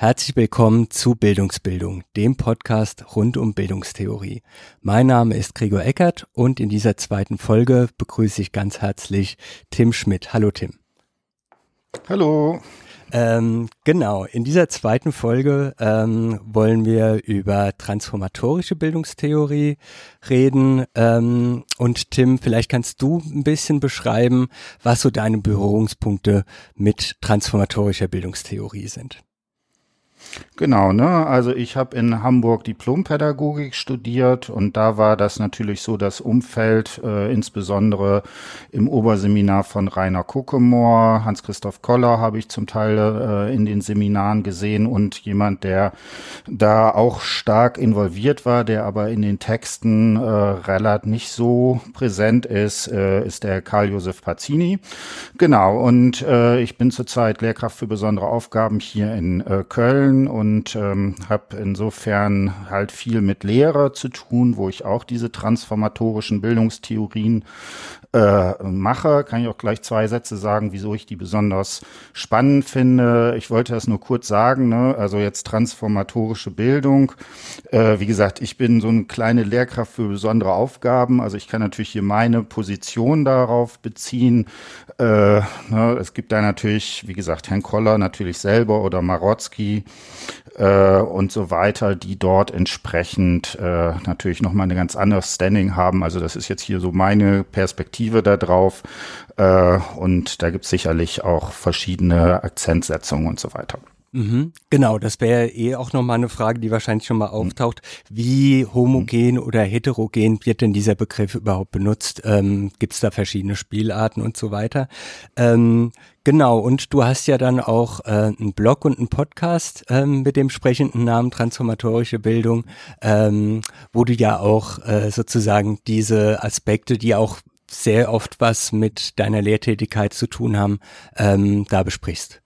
Herzlich willkommen zu Bildungsbildung, dem Podcast rund um Bildungstheorie. Mein Name ist Gregor Eckert und in dieser zweiten Folge begrüße ich ganz herzlich Tim Schmidt. Hallo Tim. Hallo. Ähm, genau, in dieser zweiten Folge ähm, wollen wir über transformatorische Bildungstheorie reden. Ähm, und Tim, vielleicht kannst du ein bisschen beschreiben, was so deine Berührungspunkte mit transformatorischer Bildungstheorie sind. Genau, ne? Also ich habe in Hamburg Diplompädagogik studiert und da war das natürlich so das Umfeld, äh, insbesondere im Oberseminar von Rainer Kuckemore, Hans-Christoph Koller habe ich zum Teil äh, in den Seminaren gesehen und jemand, der da auch stark involviert war, der aber in den Texten äh, relativ nicht so präsent ist, äh, ist der Karl-Josef Pazzini. Genau, und äh, ich bin zurzeit Lehrkraft für besondere Aufgaben hier in äh, Köln und ähm, habe insofern halt viel mit Lehre zu tun, wo ich auch diese transformatorischen Bildungstheorien äh, mache. Kann ich auch gleich zwei Sätze sagen, wieso ich die besonders spannend finde. Ich wollte das nur kurz sagen, ne? also jetzt transformatorische Bildung. Äh, wie gesagt, ich bin so eine kleine Lehrkraft für besondere Aufgaben. Also ich kann natürlich hier meine Position darauf beziehen. Äh, ne? Es gibt da natürlich, wie gesagt, Herrn Koller natürlich selber oder Marotzki äh, und so weiter, die dort entsprechend äh, natürlich nochmal eine ganz andere Standing haben. Also das ist jetzt hier so meine Perspektive da drauf. Äh, und da gibt es sicherlich auch verschiedene Akzentsetzungen und so weiter. Mhm, genau, das wäre eh auch nochmal eine Frage, die wahrscheinlich schon mal mhm. auftaucht. Wie homogen mhm. oder heterogen wird denn dieser Begriff überhaupt benutzt? Ähm, Gibt es da verschiedene Spielarten und so weiter? Ähm, genau, und du hast ja dann auch äh, einen Blog und einen Podcast ähm, mit dem sprechenden Namen Transformatorische Bildung, ähm, wo du ja auch äh, sozusagen diese Aspekte, die auch sehr oft was mit deiner Lehrtätigkeit zu tun haben, ähm, da besprichst.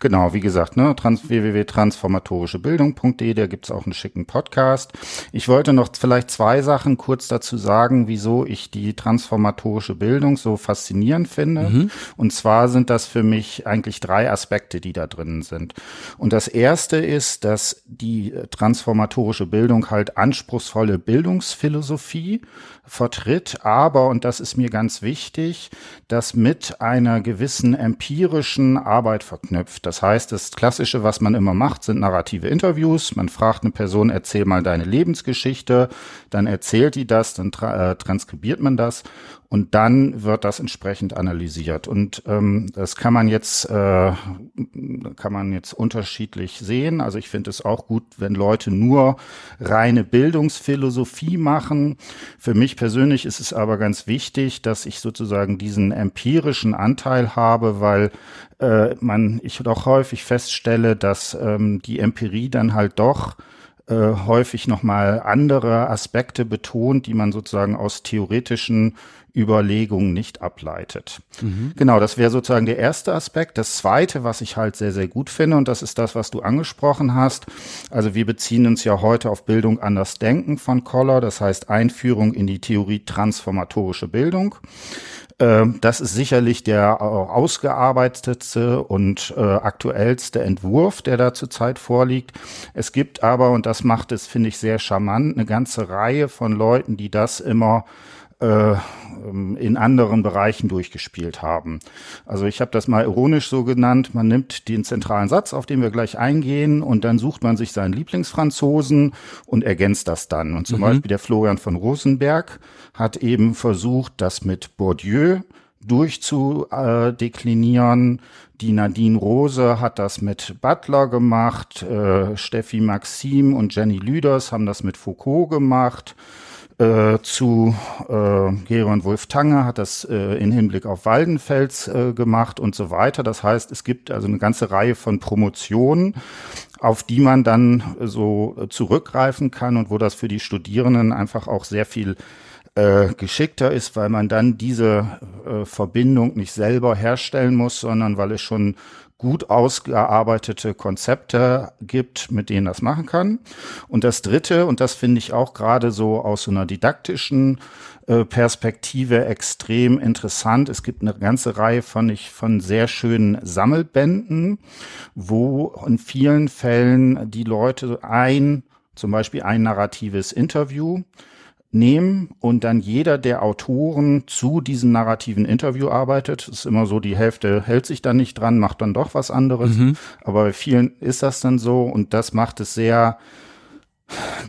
Genau, wie gesagt, ne, trans www.transformatorischebildung.de, da gibt's auch einen schicken Podcast. Ich wollte noch vielleicht zwei Sachen kurz dazu sagen, wieso ich die transformatorische Bildung so faszinierend finde. Mhm. Und zwar sind das für mich eigentlich drei Aspekte, die da drin sind. Und das erste ist, dass die transformatorische Bildung halt anspruchsvolle Bildungsphilosophie vertritt, aber, und das ist mir ganz wichtig, das mit einer gewissen empirischen Arbeit verknüpft. Das heißt, das Klassische, was man immer macht, sind narrative Interviews. Man fragt eine Person, erzähl mal deine Lebensgeschichte, dann erzählt die das, dann tra äh, transkribiert man das und dann wird das entsprechend analysiert. Und ähm, das kann man jetzt äh, kann man jetzt unterschiedlich sehen. Also ich finde es auch gut, wenn Leute nur reine Bildungsphilosophie machen. Für mich persönlich ist es aber ganz wichtig, dass ich sozusagen diesen empirischen Anteil habe, weil äh, man ich doch häufig feststelle, dass ähm, die Empirie dann halt doch äh, häufig nochmal andere Aspekte betont, die man sozusagen aus theoretischen Überlegungen nicht ableitet. Mhm. Genau, das wäre sozusagen der erste Aspekt. Das zweite, was ich halt sehr, sehr gut finde, und das ist das, was du angesprochen hast. Also wir beziehen uns ja heute auf Bildung anders denken von Koller, das heißt Einführung in die Theorie transformatorische Bildung. Ähm, das ist sicherlich der ausgearbeitete und äh, aktuellste Entwurf, der da zurzeit vorliegt. Es gibt aber, und das macht es, finde ich, sehr charmant, eine ganze Reihe von Leuten, die das immer in anderen Bereichen durchgespielt haben. Also ich habe das mal ironisch so genannt, man nimmt den zentralen Satz, auf den wir gleich eingehen, und dann sucht man sich seinen Lieblingsfranzosen und ergänzt das dann. Und zum mhm. Beispiel der Florian von Rosenberg hat eben versucht, das mit Bourdieu durchzudeklinieren. Die Nadine Rose hat das mit Butler gemacht, äh, Steffi Maxim und Jenny Lüders haben das mit Foucault gemacht. Äh, zu äh, Geron Wolf Tanger hat das äh, in Hinblick auf Waldenfels äh, gemacht und so weiter. Das heißt, es gibt also eine ganze Reihe von Promotionen, auf die man dann so zurückgreifen kann und wo das für die Studierenden einfach auch sehr viel äh, geschickter ist, weil man dann diese äh, Verbindung nicht selber herstellen muss, sondern weil es schon gut ausgearbeitete Konzepte gibt, mit denen das machen kann. Und das Dritte, und das finde ich auch gerade so aus so einer didaktischen äh, Perspektive extrem interessant. Es gibt eine ganze Reihe von, ich, von sehr schönen Sammelbänden, wo in vielen Fällen die Leute ein, zum Beispiel ein narratives Interview nehmen und dann jeder der Autoren zu diesem narrativen Interview arbeitet. Das ist immer so, die Hälfte hält sich dann nicht dran, macht dann doch was anderes. Mhm. Aber bei vielen ist das dann so und das macht es sehr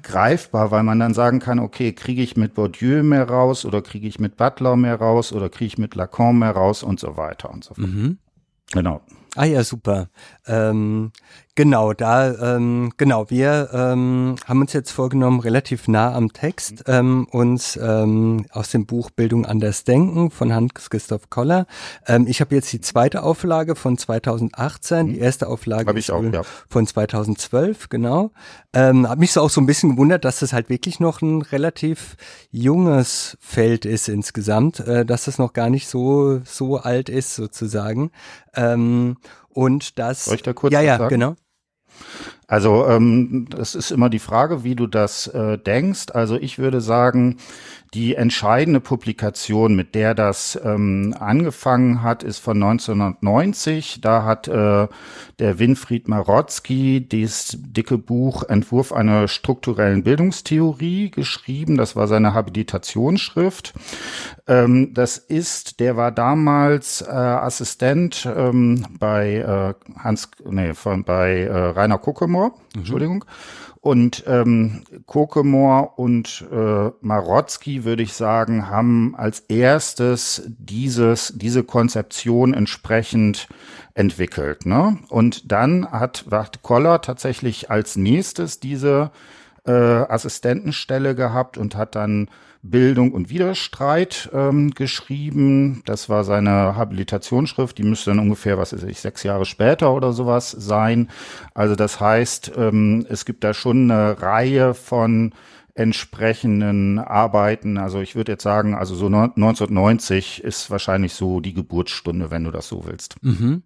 greifbar, weil man dann sagen kann, okay, kriege ich mit Bourdieu mehr raus oder kriege ich mit Butler mehr raus oder kriege ich mit Lacan mehr raus und so weiter und so fort. Mhm. Genau. Ah ja, super. Ähm, genau, da, ähm, genau, wir ähm, haben uns jetzt vorgenommen, relativ nah am Text ähm, uns ähm, aus dem Buch Bildung anders denken von Hans-Christoph Koller. Ähm, ich habe jetzt die zweite Auflage von 2018, die erste Auflage ich auch, ja. von 2012, genau. Ähm, hat mich so auch so ein bisschen gewundert, dass das halt wirklich noch ein relativ junges Feld ist insgesamt, äh, dass das noch gar nicht so so alt ist sozusagen. Ähm, und das. Soll ich da kurz ja, ja, sagen? genau. Also ähm, das ist immer die Frage, wie du das äh, denkst. Also ich würde sagen, die entscheidende Publikation, mit der das ähm, angefangen hat, ist von 1990. Da hat äh, der Winfried Marotzki das dicke Buch Entwurf einer strukturellen Bildungstheorie geschrieben. Das war seine Habilitationsschrift. Ähm, das ist, der war damals äh, Assistent ähm, bei äh, Hans, nee, von, bei äh, Rainer Kuckemor, mhm. Entschuldigung. Und ähm, Kokemor und äh, Marotzki, würde ich sagen, haben als erstes dieses, diese Konzeption entsprechend entwickelt. Ne? Und dann hat, hat Koller tatsächlich als nächstes diese äh, Assistentenstelle gehabt und hat dann Bildung und Widerstreit ähm, geschrieben. Das war seine Habilitationsschrift. Die müsste dann ungefähr, was weiß ich, sechs Jahre später oder sowas sein. Also das heißt, ähm, es gibt da schon eine Reihe von entsprechenden Arbeiten. Also ich würde jetzt sagen, also so 1990 ist wahrscheinlich so die Geburtsstunde, wenn du das so willst. Mhm.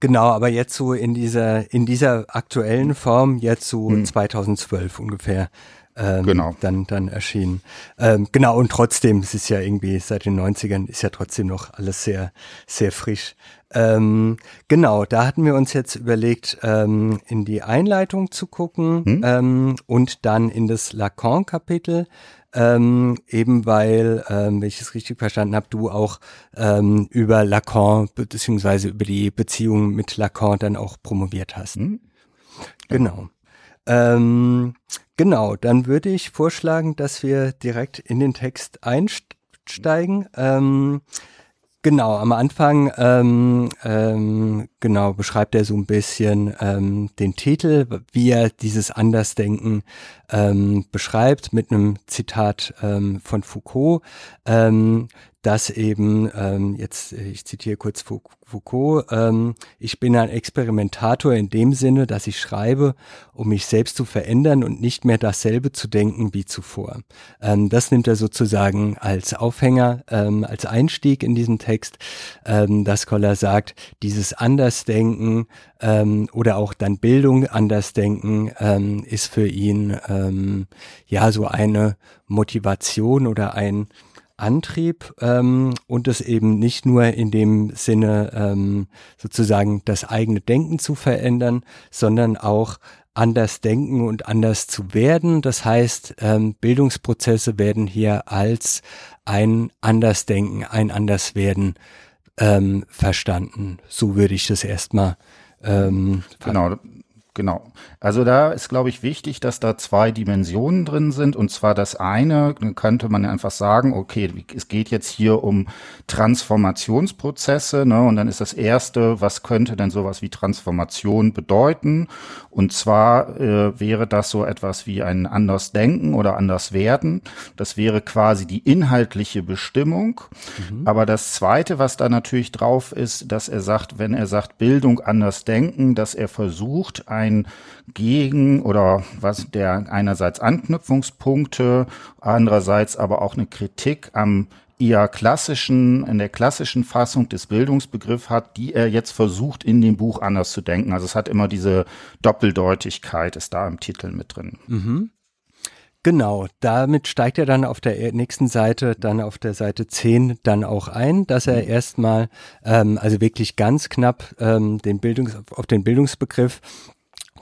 Genau, aber jetzt so in dieser, in dieser aktuellen Form, jetzt so hm. 2012 ungefähr ähm, genau. dann, dann erschienen. Ähm, genau, und trotzdem, es ist ja irgendwie seit den 90ern, ist ja trotzdem noch alles sehr, sehr frisch. Ähm, genau, da hatten wir uns jetzt überlegt, ähm, in die Einleitung zu gucken hm? ähm, und dann in das Lacan-Kapitel, ähm, eben weil, ähm, wenn ich es richtig verstanden habe, du auch ähm, über Lacan beziehungsweise über die Beziehung mit Lacan dann auch promoviert hast. Hm? Genau. Ähm, genau, dann würde ich vorschlagen, dass wir direkt in den Text einsteigen. Ähm, genau, am Anfang ähm, ähm, genau beschreibt er so ein bisschen ähm, den Titel, wie er dieses Andersdenken ähm, beschreibt mit einem Zitat ähm, von Foucault. Dass eben, ähm, jetzt, ich zitiere kurz Foucault, ähm, ich bin ein Experimentator in dem Sinne, dass ich schreibe, um mich selbst zu verändern und nicht mehr dasselbe zu denken wie zuvor. Ähm, das nimmt er sozusagen als Aufhänger, ähm, als Einstieg in diesen Text, ähm, dass Koller sagt, dieses Andersdenken ähm, oder auch dann Bildung Andersdenken ähm, ist für ihn ähm, ja so eine Motivation oder ein Antrieb ähm, und es eben nicht nur in dem Sinne ähm, sozusagen das eigene Denken zu verändern, sondern auch anders denken und anders zu werden. Das heißt, ähm, Bildungsprozesse werden hier als ein Andersdenken, ein Anderswerden ähm, verstanden. So würde ich das erstmal ähm, genau. Genau. Also da ist, glaube ich, wichtig, dass da zwei Dimensionen drin sind. Und zwar das eine, könnte man einfach sagen, okay, es geht jetzt hier um Transformationsprozesse. Ne? Und dann ist das erste, was könnte denn sowas wie Transformation bedeuten? Und zwar äh, wäre das so etwas wie ein anders Denken oder anders Werden. Das wäre quasi die inhaltliche Bestimmung. Mhm. Aber das zweite, was da natürlich drauf ist, dass er sagt, wenn er sagt Bildung anders denken, dass er versucht, ein Gegen oder was der einerseits Anknüpfungspunkte, andererseits aber auch eine Kritik am eher klassischen, in der klassischen Fassung des Bildungsbegriffs hat, die er jetzt versucht, in dem Buch anders zu denken. Also es hat immer diese Doppeldeutigkeit, ist da im Titel mit drin. Mhm. Genau, damit steigt er dann auf der nächsten Seite, dann auf der Seite 10 dann auch ein, dass er erstmal, ähm, also wirklich ganz knapp ähm, den Bildungs auf den Bildungsbegriff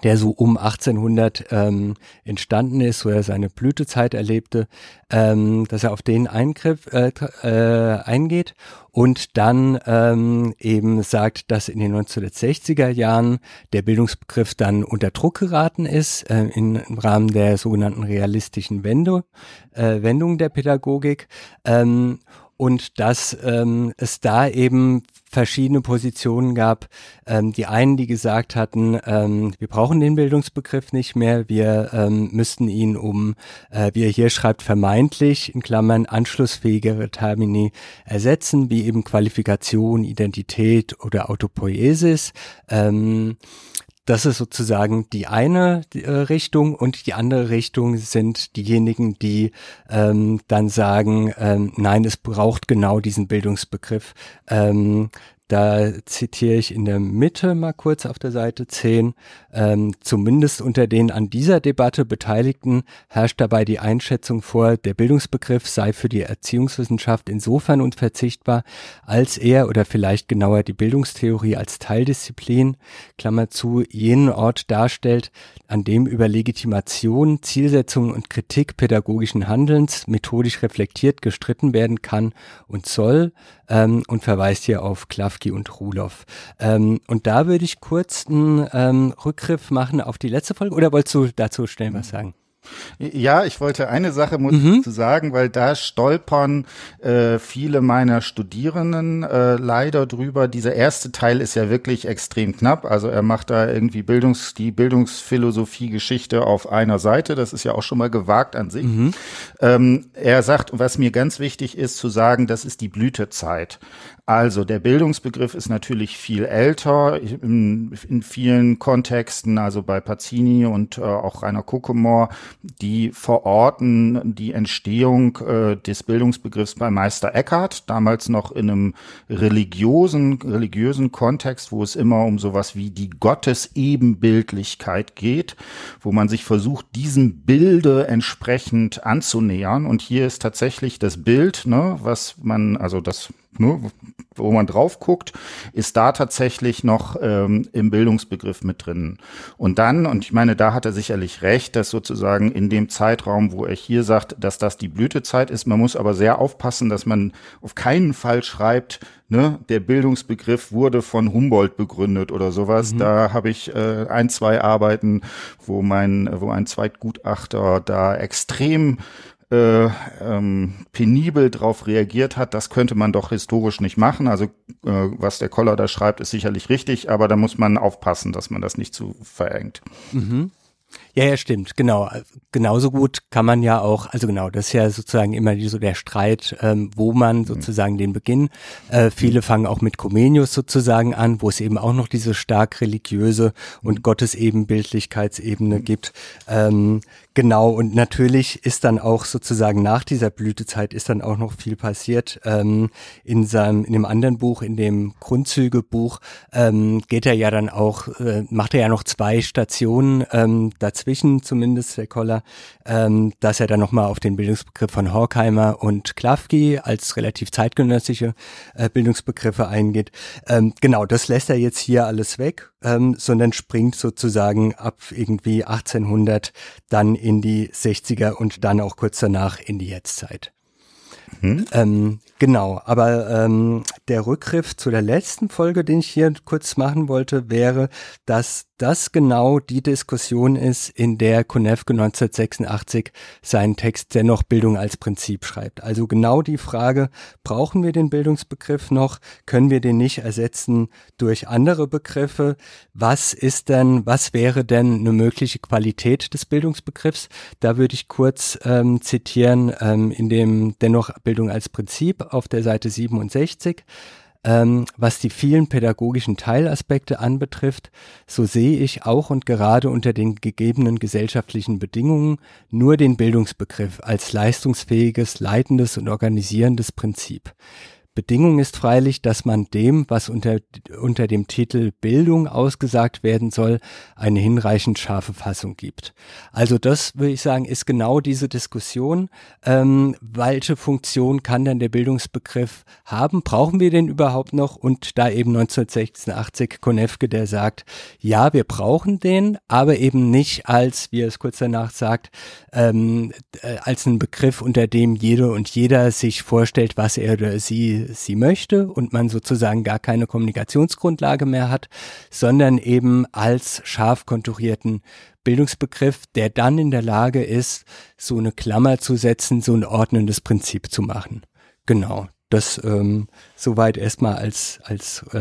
der so um 1800 ähm, entstanden ist, wo er seine Blütezeit erlebte, ähm, dass er auf den Eingriff äh, äh, eingeht und dann ähm, eben sagt, dass in den 1960er Jahren der Bildungsbegriff dann unter Druck geraten ist äh, in, im Rahmen der sogenannten realistischen Wende, äh, Wendung der Pädagogik. Ähm, und dass ähm, es da eben verschiedene Positionen gab. Ähm, die einen, die gesagt hatten, ähm, wir brauchen den Bildungsbegriff nicht mehr, wir ähm, müssten ihn um, äh, wie er hier schreibt, vermeintlich in Klammern anschlussfähigere Termini ersetzen, wie eben Qualifikation, Identität oder Autopoiesis. Ähm, das ist sozusagen die eine äh, Richtung und die andere Richtung sind diejenigen, die ähm, dann sagen, ähm, nein, es braucht genau diesen Bildungsbegriff. Ähm, da zitiere ich in der Mitte mal kurz auf der Seite 10. Ähm, zumindest unter den an dieser Debatte Beteiligten herrscht dabei die Einschätzung vor, der Bildungsbegriff sei für die Erziehungswissenschaft insofern unverzichtbar, als er oder vielleicht genauer die Bildungstheorie als Teildisziplin, Klammer zu, jenen Ort darstellt, an dem über Legitimation, Zielsetzung und Kritik pädagogischen Handelns methodisch reflektiert gestritten werden kann und soll, ähm, und verweist hier auf Klafki und Ruloff. Ähm, und da würde ich kurz einen ähm, Rückgriff machen auf die letzte Folge oder wolltest du dazu schnell was sagen? Ja, ich wollte eine Sache muss mhm. zu sagen, weil da stolpern äh, viele meiner Studierenden äh, leider drüber. Dieser erste Teil ist ja wirklich extrem knapp. Also er macht da irgendwie Bildungs, die Bildungsphilosophie-Geschichte auf einer Seite. Das ist ja auch schon mal gewagt an sich. Mhm. Ähm, er sagt, was mir ganz wichtig ist zu sagen, das ist die Blütezeit. Also der Bildungsbegriff ist natürlich viel älter in, in vielen Kontexten, also bei Pazzini und äh, auch Rainer Kuckemore, die verorten die Entstehung äh, des Bildungsbegriffs bei Meister Eckhart, damals noch in einem religiösen, religiösen Kontext, wo es immer um sowas wie die Gottesebenbildlichkeit geht, wo man sich versucht, diesem Bilde entsprechend anzunähern. Und hier ist tatsächlich das Bild, ne, was man, also das ne, wo man drauf guckt, ist da tatsächlich noch ähm, im Bildungsbegriff mit drin. Und dann, und ich meine, da hat er sicherlich recht, dass sozusagen in dem Zeitraum, wo er hier sagt, dass das die Blütezeit ist, man muss aber sehr aufpassen, dass man auf keinen Fall schreibt, ne, der Bildungsbegriff wurde von Humboldt begründet oder sowas. Mhm. Da habe ich äh, ein, zwei Arbeiten, wo mein, wo ein Zweitgutachter da extrem äh, ähm, penibel darauf reagiert hat, das könnte man doch historisch nicht machen. Also äh, was der Koller da schreibt, ist sicherlich richtig, aber da muss man aufpassen, dass man das nicht zu verengt. Mhm. Ja, ja, stimmt, genau. Genauso gut kann man ja auch, also genau, das ist ja sozusagen immer so der Streit, ähm, wo man mhm. sozusagen den Beginn. Äh, viele fangen auch mit Comenius sozusagen an, wo es eben auch noch diese stark religiöse und mhm. Gottesebenbildlichkeitsebene gibt. Ähm, Genau, und natürlich ist dann auch sozusagen nach dieser Blütezeit ist dann auch noch viel passiert. Ähm, in seinem, in dem anderen Buch, in dem Grundzügebuch, ähm, geht er ja dann auch, äh, macht er ja noch zwei Stationen ähm, dazwischen, zumindest der Koller, ähm, dass er dann nochmal auf den Bildungsbegriff von Horkheimer und Klafki als relativ zeitgenössische äh, Bildungsbegriffe eingeht. Ähm, genau, das lässt er jetzt hier alles weg ähm, sondern springt sozusagen ab irgendwie 1800 dann in die 60er und dann auch kurz danach in die Jetztzeit. Mhm. Ähm, genau, aber ähm, der Rückgriff zu der letzten Folge, den ich hier kurz machen wollte, wäre, dass das genau die Diskussion ist, in der Konevke 1986 seinen Text dennoch Bildung als Prinzip schreibt. Also genau die Frage, brauchen wir den Bildungsbegriff noch? Können wir den nicht ersetzen durch andere Begriffe? Was ist denn, was wäre denn eine mögliche Qualität des Bildungsbegriffs? Da würde ich kurz ähm, zitieren, ähm, in dem dennoch Bildung als Prinzip auf der Seite 67. Ähm, was die vielen pädagogischen Teilaspekte anbetrifft, so sehe ich auch und gerade unter den gegebenen gesellschaftlichen Bedingungen nur den Bildungsbegriff als leistungsfähiges, leitendes und organisierendes Prinzip. Bedingung ist freilich, dass man dem, was unter, unter dem Titel Bildung ausgesagt werden soll, eine hinreichend scharfe Fassung gibt. Also das würde ich sagen, ist genau diese Diskussion. Ähm, welche Funktion kann denn der Bildungsbegriff haben? Brauchen wir den überhaupt noch? Und da eben 1986 Konefke, der sagt, ja, wir brauchen den, aber eben nicht als, wie er es kurz danach sagt, ähm, äh, als einen Begriff, unter dem jede und jeder sich vorstellt, was er oder sie sie möchte und man sozusagen gar keine Kommunikationsgrundlage mehr hat, sondern eben als scharf konturierten Bildungsbegriff, der dann in der Lage ist, so eine Klammer zu setzen, so ein ordnendes Prinzip zu machen. Genau. Das ähm, soweit erstmal als als äh,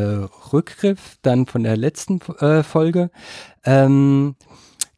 Rückgriff dann von der letzten äh, Folge. Ähm,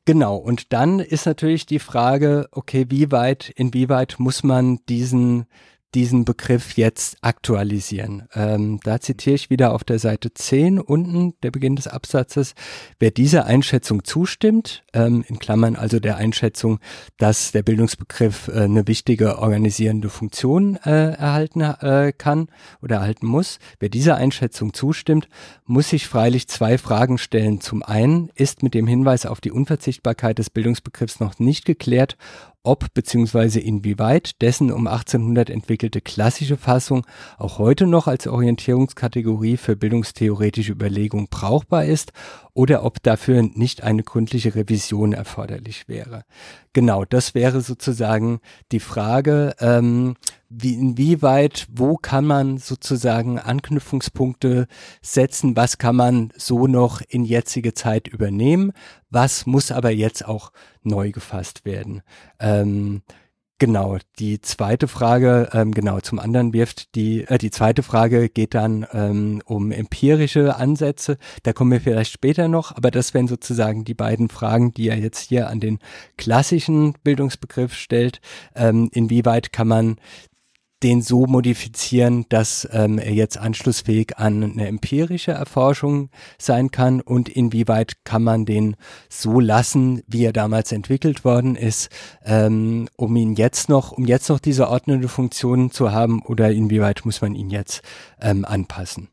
Genau, und dann ist natürlich die Frage, okay, wie weit, inwieweit muss man diesen diesen Begriff jetzt aktualisieren. Ähm, da zitiere ich wieder auf der Seite 10 unten, der Beginn des Absatzes. Wer dieser Einschätzung zustimmt, ähm, in Klammern also der Einschätzung, dass der Bildungsbegriff äh, eine wichtige organisierende Funktion äh, erhalten äh, kann oder erhalten muss, wer dieser Einschätzung zustimmt, muss sich freilich zwei Fragen stellen. Zum einen ist mit dem Hinweis auf die Unverzichtbarkeit des Bildungsbegriffs noch nicht geklärt, ob bzw. inwieweit dessen um 1800 entwickelte klassische Fassung auch heute noch als Orientierungskategorie für bildungstheoretische Überlegungen brauchbar ist oder ob dafür nicht eine gründliche Revision erforderlich wäre. Genau, das wäre sozusagen die Frage, ähm, wie, inwieweit, wo kann man sozusagen Anknüpfungspunkte setzen, was kann man so noch in jetzige Zeit übernehmen, was muss aber jetzt auch neu gefasst werden. Ähm, Genau, die zweite Frage, ähm, genau, zum anderen wirft die, äh, die zweite Frage geht dann ähm, um empirische Ansätze. Da kommen wir vielleicht später noch, aber das wären sozusagen die beiden Fragen, die er jetzt hier an den klassischen Bildungsbegriff stellt. Ähm, inwieweit kann man den so modifizieren, dass ähm, er jetzt anschlussfähig an eine empirische Erforschung sein kann und inwieweit kann man den so lassen, wie er damals entwickelt worden ist, ähm, um ihn jetzt noch, um jetzt noch diese ordnende Funktion zu haben oder inwieweit muss man ihn jetzt ähm, anpassen.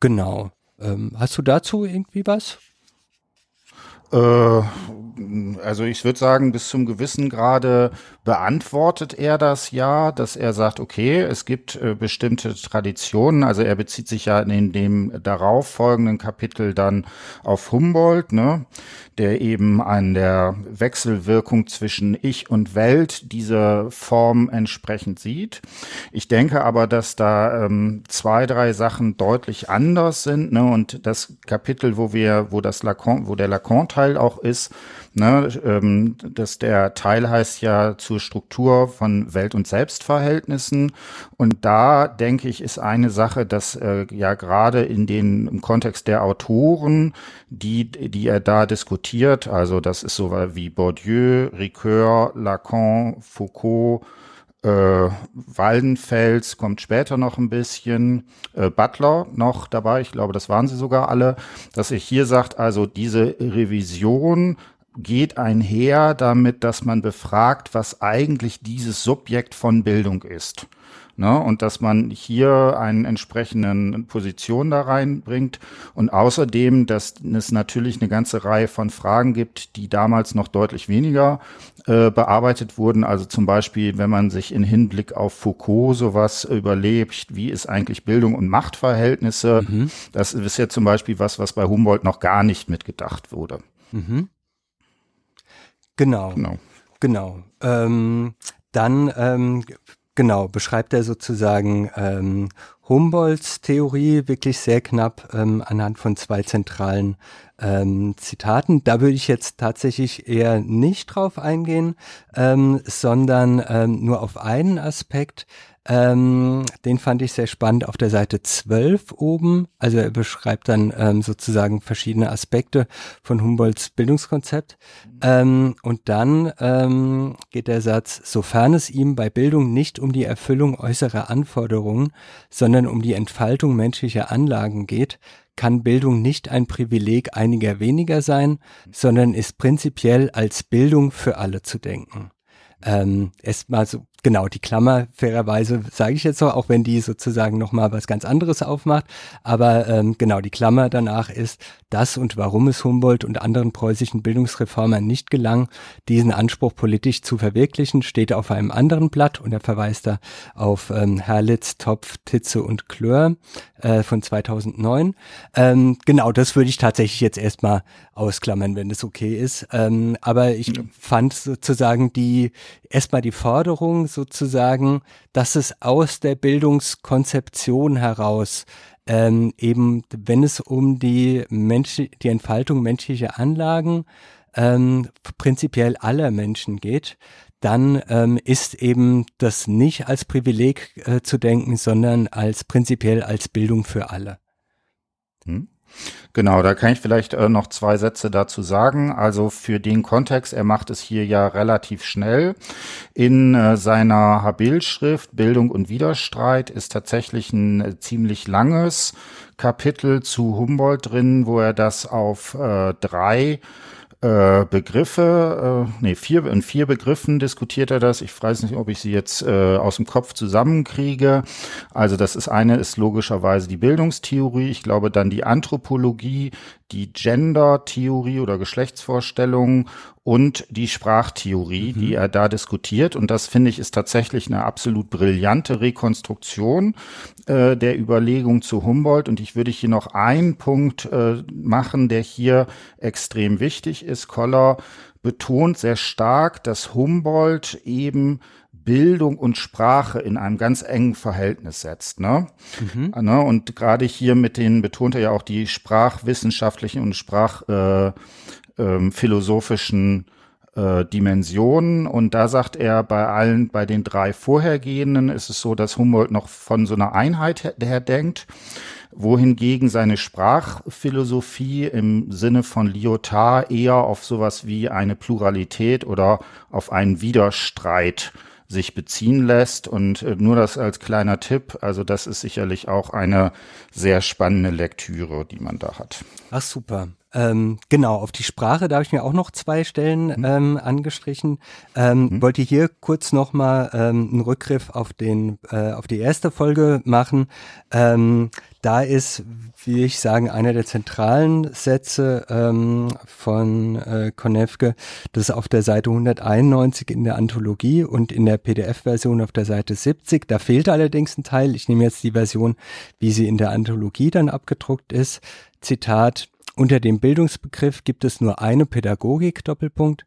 Genau. Ähm, hast du dazu irgendwie was? Äh, also ich würde sagen, bis zum gewissen Grade beantwortet er das ja, dass er sagt, okay, es gibt äh, bestimmte Traditionen. Also er bezieht sich ja in dem darauf folgenden Kapitel dann auf Humboldt, ne, der eben an der Wechselwirkung zwischen Ich und Welt diese Form entsprechend sieht. Ich denke aber, dass da ähm, zwei, drei Sachen deutlich anders sind, ne, und das Kapitel, wo wir, wo das Lacan, wo der Lacan-Teil auch ist, Ne, ähm, dass der Teil heißt ja zur Struktur von Welt- und Selbstverhältnissen. Und da denke ich, ist eine Sache, dass äh, ja gerade in den im Kontext der Autoren, die, die er da diskutiert, also das ist so wie Bourdieu, Ricoeur, Lacan, Foucault, äh, Waldenfels kommt später noch ein bisschen, äh, Butler noch dabei, ich glaube, das waren sie sogar alle, dass er hier sagt, also diese Revision geht einher damit, dass man befragt, was eigentlich dieses Subjekt von Bildung ist. Ne? Und dass man hier einen entsprechenden Position da reinbringt. Und außerdem, dass es natürlich eine ganze Reihe von Fragen gibt, die damals noch deutlich weniger äh, bearbeitet wurden. Also zum Beispiel, wenn man sich in Hinblick auf Foucault sowas überlebt, wie ist eigentlich Bildung und Machtverhältnisse? Mhm. Das ist ja zum Beispiel was, was bei Humboldt noch gar nicht mitgedacht wurde. Mhm. Genau. Genau. Genau. Ähm, dann ähm, genau beschreibt er sozusagen ähm, Humboldts Theorie wirklich sehr knapp ähm, anhand von zwei zentralen ähm, Zitaten. Da würde ich jetzt tatsächlich eher nicht drauf eingehen, ähm, sondern ähm, nur auf einen Aspekt. Ähm, den fand ich sehr spannend auf der Seite 12 oben. Also er beschreibt dann ähm, sozusagen verschiedene Aspekte von Humboldts Bildungskonzept. Ähm, und dann ähm, geht der Satz, sofern es ihm bei Bildung nicht um die Erfüllung äußerer Anforderungen, sondern um die Entfaltung menschlicher Anlagen geht, kann Bildung nicht ein Privileg einiger weniger sein, sondern ist prinzipiell als Bildung für alle zu denken. Ähm, erstmal so genau, die Klammer, fairerweise sage ich jetzt so, auch wenn die sozusagen nochmal was ganz anderes aufmacht. Aber ähm, genau, die Klammer danach ist, das und warum es Humboldt und anderen preußischen Bildungsreformern nicht gelang, diesen Anspruch politisch zu verwirklichen, steht auf einem anderen Blatt und er verweist da auf ähm, Herlitz, Topf, Titze und Klör äh, von 2009. Ähm, genau, das würde ich tatsächlich jetzt erstmal ausklammern, wenn es okay ist. Ähm, aber ich ja. fand sozusagen die erstmal die Forderung sozusagen, dass es aus der Bildungskonzeption heraus ähm, eben, wenn es um die Mensch, die Entfaltung menschlicher Anlagen ähm, prinzipiell aller Menschen geht, dann ähm, ist eben das nicht als Privileg äh, zu denken, sondern als prinzipiell als Bildung für alle. Hm. Genau, da kann ich vielleicht äh, noch zwei Sätze dazu sagen. Also für den Kontext, er macht es hier ja relativ schnell. In äh, seiner Habil-Schrift Bildung und Widerstreit ist tatsächlich ein äh, ziemlich langes Kapitel zu Humboldt drin, wo er das auf äh, drei äh, Begriffe, äh, nee, vier, in vier Begriffen diskutiert er das. Ich weiß nicht, ob ich sie jetzt äh, aus dem Kopf zusammenkriege. Also das ist eine ist logischerweise die Bildungstheorie. Ich glaube dann die Anthropologie, die Gender-Theorie oder Geschlechtsvorstellung und die Sprachtheorie, mhm. die er da diskutiert. Und das finde ich ist tatsächlich eine absolut brillante Rekonstruktion äh, der Überlegung zu Humboldt. Und ich würde hier noch einen Punkt äh, machen, der hier extrem wichtig ist. Koller betont sehr stark, dass Humboldt eben Bildung und Sprache in einem ganz engen Verhältnis setzt. Ne? Mhm. Ne? Und gerade hier mit den betont er ja auch die sprachwissenschaftlichen und sprachphilosophischen äh, ähm, äh, Dimensionen. Und da sagt er, bei allen, bei den drei vorhergehenden ist es so, dass Humboldt noch von so einer Einheit her denkt wohingegen seine Sprachphilosophie im Sinne von Lyotard eher auf sowas wie eine Pluralität oder auf einen Widerstreit sich beziehen lässt. Und äh, nur das als kleiner Tipp, also das ist sicherlich auch eine sehr spannende Lektüre, die man da hat. Ach super. Ähm, genau, auf die Sprache, da habe ich mir auch noch zwei Stellen mhm. ähm, angestrichen. Ähm, mhm. Wollte hier kurz nochmal ähm, einen Rückgriff auf, den, äh, auf die erste Folge machen. Ähm, da ist, wie ich sagen, einer der zentralen Sätze ähm, von äh, Konevke, das ist auf der Seite 191 in der Anthologie und in der PDF-Version auf der Seite 70. Da fehlt allerdings ein Teil. Ich nehme jetzt die Version, wie sie in der Anthologie dann abgedruckt ist. Zitat, unter dem Bildungsbegriff gibt es nur eine Pädagogik, Doppelpunkt,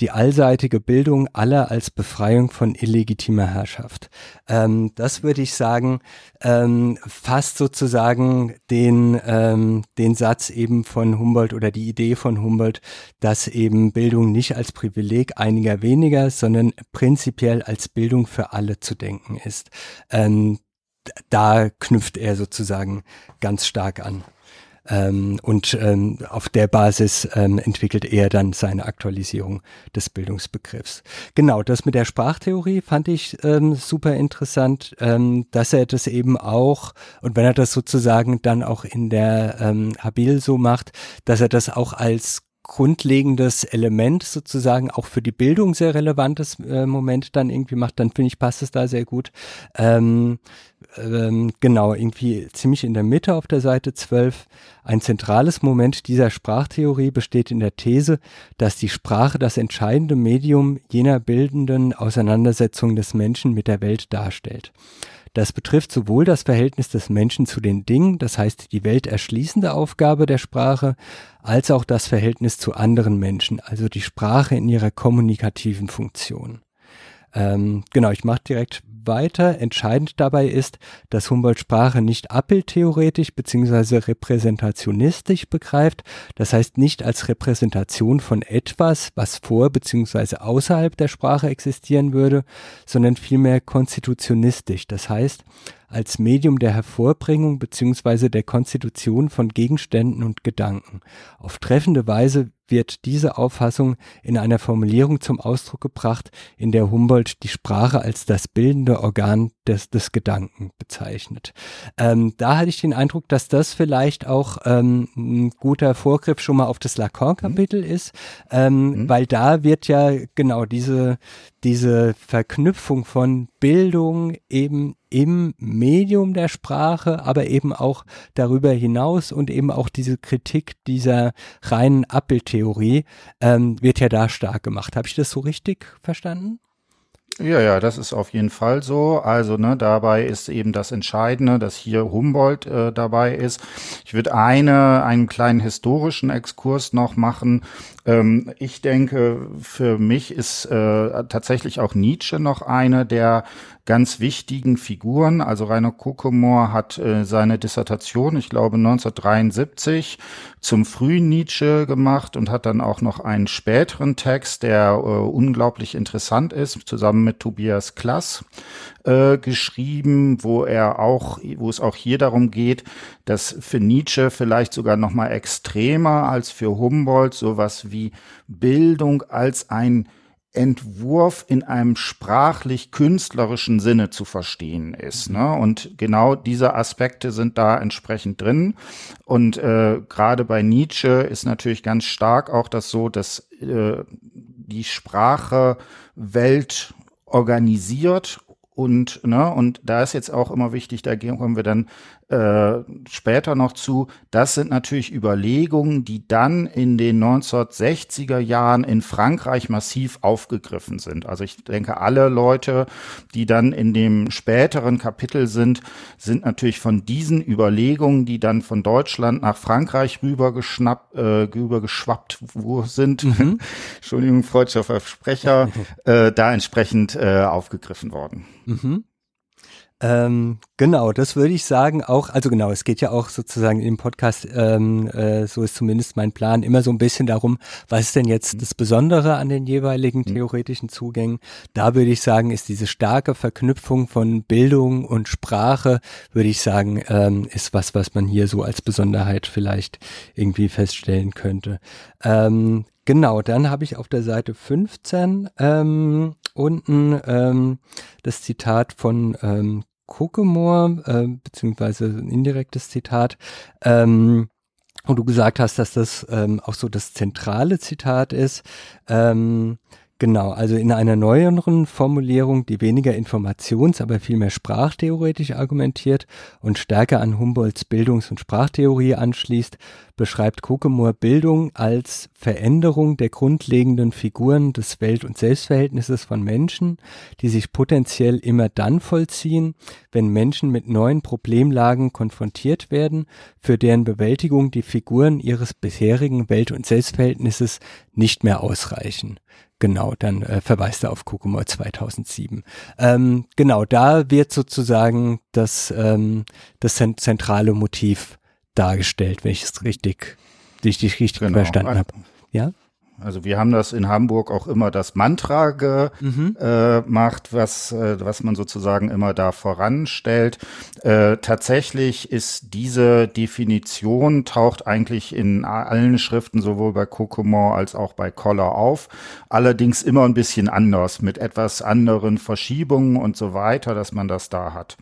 die allseitige Bildung aller als Befreiung von illegitimer Herrschaft. Ähm, das würde ich sagen, ähm, fasst sozusagen den, ähm, den Satz eben von Humboldt oder die Idee von Humboldt, dass eben Bildung nicht als Privileg einiger weniger, sondern prinzipiell als Bildung für alle zu denken ist. Ähm, da knüpft er sozusagen ganz stark an. Ähm, und ähm, auf der Basis ähm, entwickelt er dann seine Aktualisierung des Bildungsbegriffs. Genau, das mit der Sprachtheorie fand ich ähm, super interessant, ähm, dass er das eben auch, und wenn er das sozusagen dann auch in der ähm, Habil so macht, dass er das auch als grundlegendes Element sozusagen auch für die Bildung sehr relevantes äh, Moment dann irgendwie macht, dann finde ich, passt es da sehr gut. Ähm, ähm, genau, irgendwie ziemlich in der Mitte auf der Seite 12. Ein zentrales Moment dieser Sprachtheorie besteht in der These, dass die Sprache das entscheidende Medium jener bildenden Auseinandersetzung des Menschen mit der Welt darstellt. Das betrifft sowohl das Verhältnis des Menschen zu den Dingen, das heißt die welterschließende Aufgabe der Sprache, als auch das Verhältnis zu anderen Menschen, also die Sprache in ihrer kommunikativen Funktion. Ähm, genau, ich mache direkt weiter. Entscheidend dabei ist, dass Humboldt Sprache nicht abbildtheoretisch bzw. repräsentationistisch begreift, das heißt nicht als Repräsentation von etwas, was vor bzw. außerhalb der Sprache existieren würde, sondern vielmehr konstitutionistisch, das heißt als Medium der Hervorbringung bzw. der Konstitution von Gegenständen und Gedanken. Auf treffende Weise wird diese Auffassung in einer Formulierung zum Ausdruck gebracht, in der Humboldt die Sprache als das bildende Organ des, des Gedanken bezeichnet. Ähm, da hatte ich den Eindruck, dass das vielleicht auch ähm, ein guter Vorgriff schon mal auf das Lacan-Kapitel mhm. ist, ähm, mhm. weil da wird ja genau diese, diese Verknüpfung von Bildung eben im Medium der Sprache, aber eben auch darüber hinaus und eben auch diese Kritik dieser reinen Abbildtheorie ähm, wird ja da stark gemacht. Habe ich das so richtig verstanden? Ja, ja, das ist auf jeden Fall so. Also ne, dabei ist eben das Entscheidende, dass hier Humboldt äh, dabei ist. Ich würde eine einen kleinen historischen Exkurs noch machen. Ähm, ich denke, für mich ist äh, tatsächlich auch Nietzsche noch eine der ganz wichtigen Figuren. Also Rainer Kokomor hat äh, seine Dissertation, ich glaube 1973, zum frühen Nietzsche gemacht und hat dann auch noch einen späteren Text, der äh, unglaublich interessant ist, zusammen mit Tobias Klass äh, geschrieben, wo er auch, wo es auch hier darum geht, dass für Nietzsche vielleicht sogar noch mal extremer als für Humboldt sowas wie Bildung als ein Entwurf in einem sprachlich-künstlerischen Sinne zu verstehen ist. Ne? Und genau diese Aspekte sind da entsprechend drin. Und äh, gerade bei Nietzsche ist natürlich ganz stark auch das so, dass äh, die Sprache Welt organisiert und, ne, und da ist jetzt auch immer wichtig, da kommen wir dann äh, später noch zu, das sind natürlich Überlegungen, die dann in den 1960er Jahren in Frankreich massiv aufgegriffen sind. Also ich denke, alle Leute, die dann in dem späteren Kapitel sind, sind natürlich von diesen Überlegungen, die dann von Deutschland nach Frankreich rübergeschnappt, äh, rübergeschwappt sind, mhm. Entschuldigung, freudscher Versprecher, äh, da entsprechend äh, aufgegriffen worden. Mhm. Ähm, genau, das würde ich sagen auch, also genau, es geht ja auch sozusagen im Podcast, ähm, äh, so ist zumindest mein Plan, immer so ein bisschen darum, was ist denn jetzt das Besondere an den jeweiligen mhm. theoretischen Zugängen? Da würde ich sagen, ist diese starke Verknüpfung von Bildung und Sprache, würde ich sagen, ähm, ist was, was man hier so als Besonderheit vielleicht irgendwie feststellen könnte. Ähm, Genau, dann habe ich auf der Seite 15 ähm, unten ähm, das Zitat von ähm, Kokemore, äh, beziehungsweise ein indirektes Zitat, ähm, wo du gesagt hast, dass das ähm, auch so das zentrale Zitat ist. Ähm, Genau, also in einer neueren Formulierung, die weniger informations-, aber vielmehr sprachtheoretisch argumentiert und stärker an Humboldts Bildungs- und Sprachtheorie anschließt, beschreibt Kokemore Bildung als Veränderung der grundlegenden Figuren des Welt- und Selbstverhältnisses von Menschen, die sich potenziell immer dann vollziehen, wenn Menschen mit neuen Problemlagen konfrontiert werden, für deren Bewältigung die Figuren ihres bisherigen Welt- und Selbstverhältnisses nicht mehr ausreichen. Genau, dann äh, verweist er auf Kokomor 2007. Ähm, genau, da wird sozusagen das, ähm, das zentrale Motiv dargestellt, wenn ich es richtig, richtig, richtig genau. verstanden habe. Ja? Also wir haben das in Hamburg auch immer das Mantra gemacht, mhm. äh, was, äh, was man sozusagen immer da voranstellt. Äh, tatsächlich ist diese Definition taucht eigentlich in allen Schriften sowohl bei Kokomon als auch bei Koller auf. Allerdings immer ein bisschen anders, mit etwas anderen Verschiebungen und so weiter, dass man das da hat.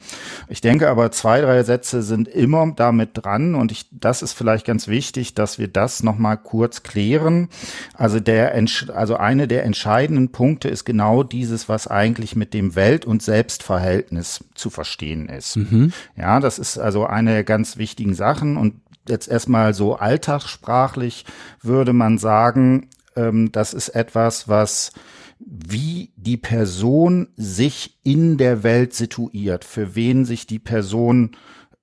Ich denke aber zwei, drei Sätze sind immer damit dran und ich, das ist vielleicht ganz wichtig, dass wir das nochmal kurz klären. Also der, also eine der entscheidenden Punkte ist genau dieses, was eigentlich mit dem Welt- und Selbstverhältnis zu verstehen ist. Mhm. Ja, das ist also eine der ganz wichtigen Sachen und jetzt erstmal so alltagssprachlich würde man sagen, ähm, das ist etwas, was wie die Person sich in der Welt situiert, für wen sich die Person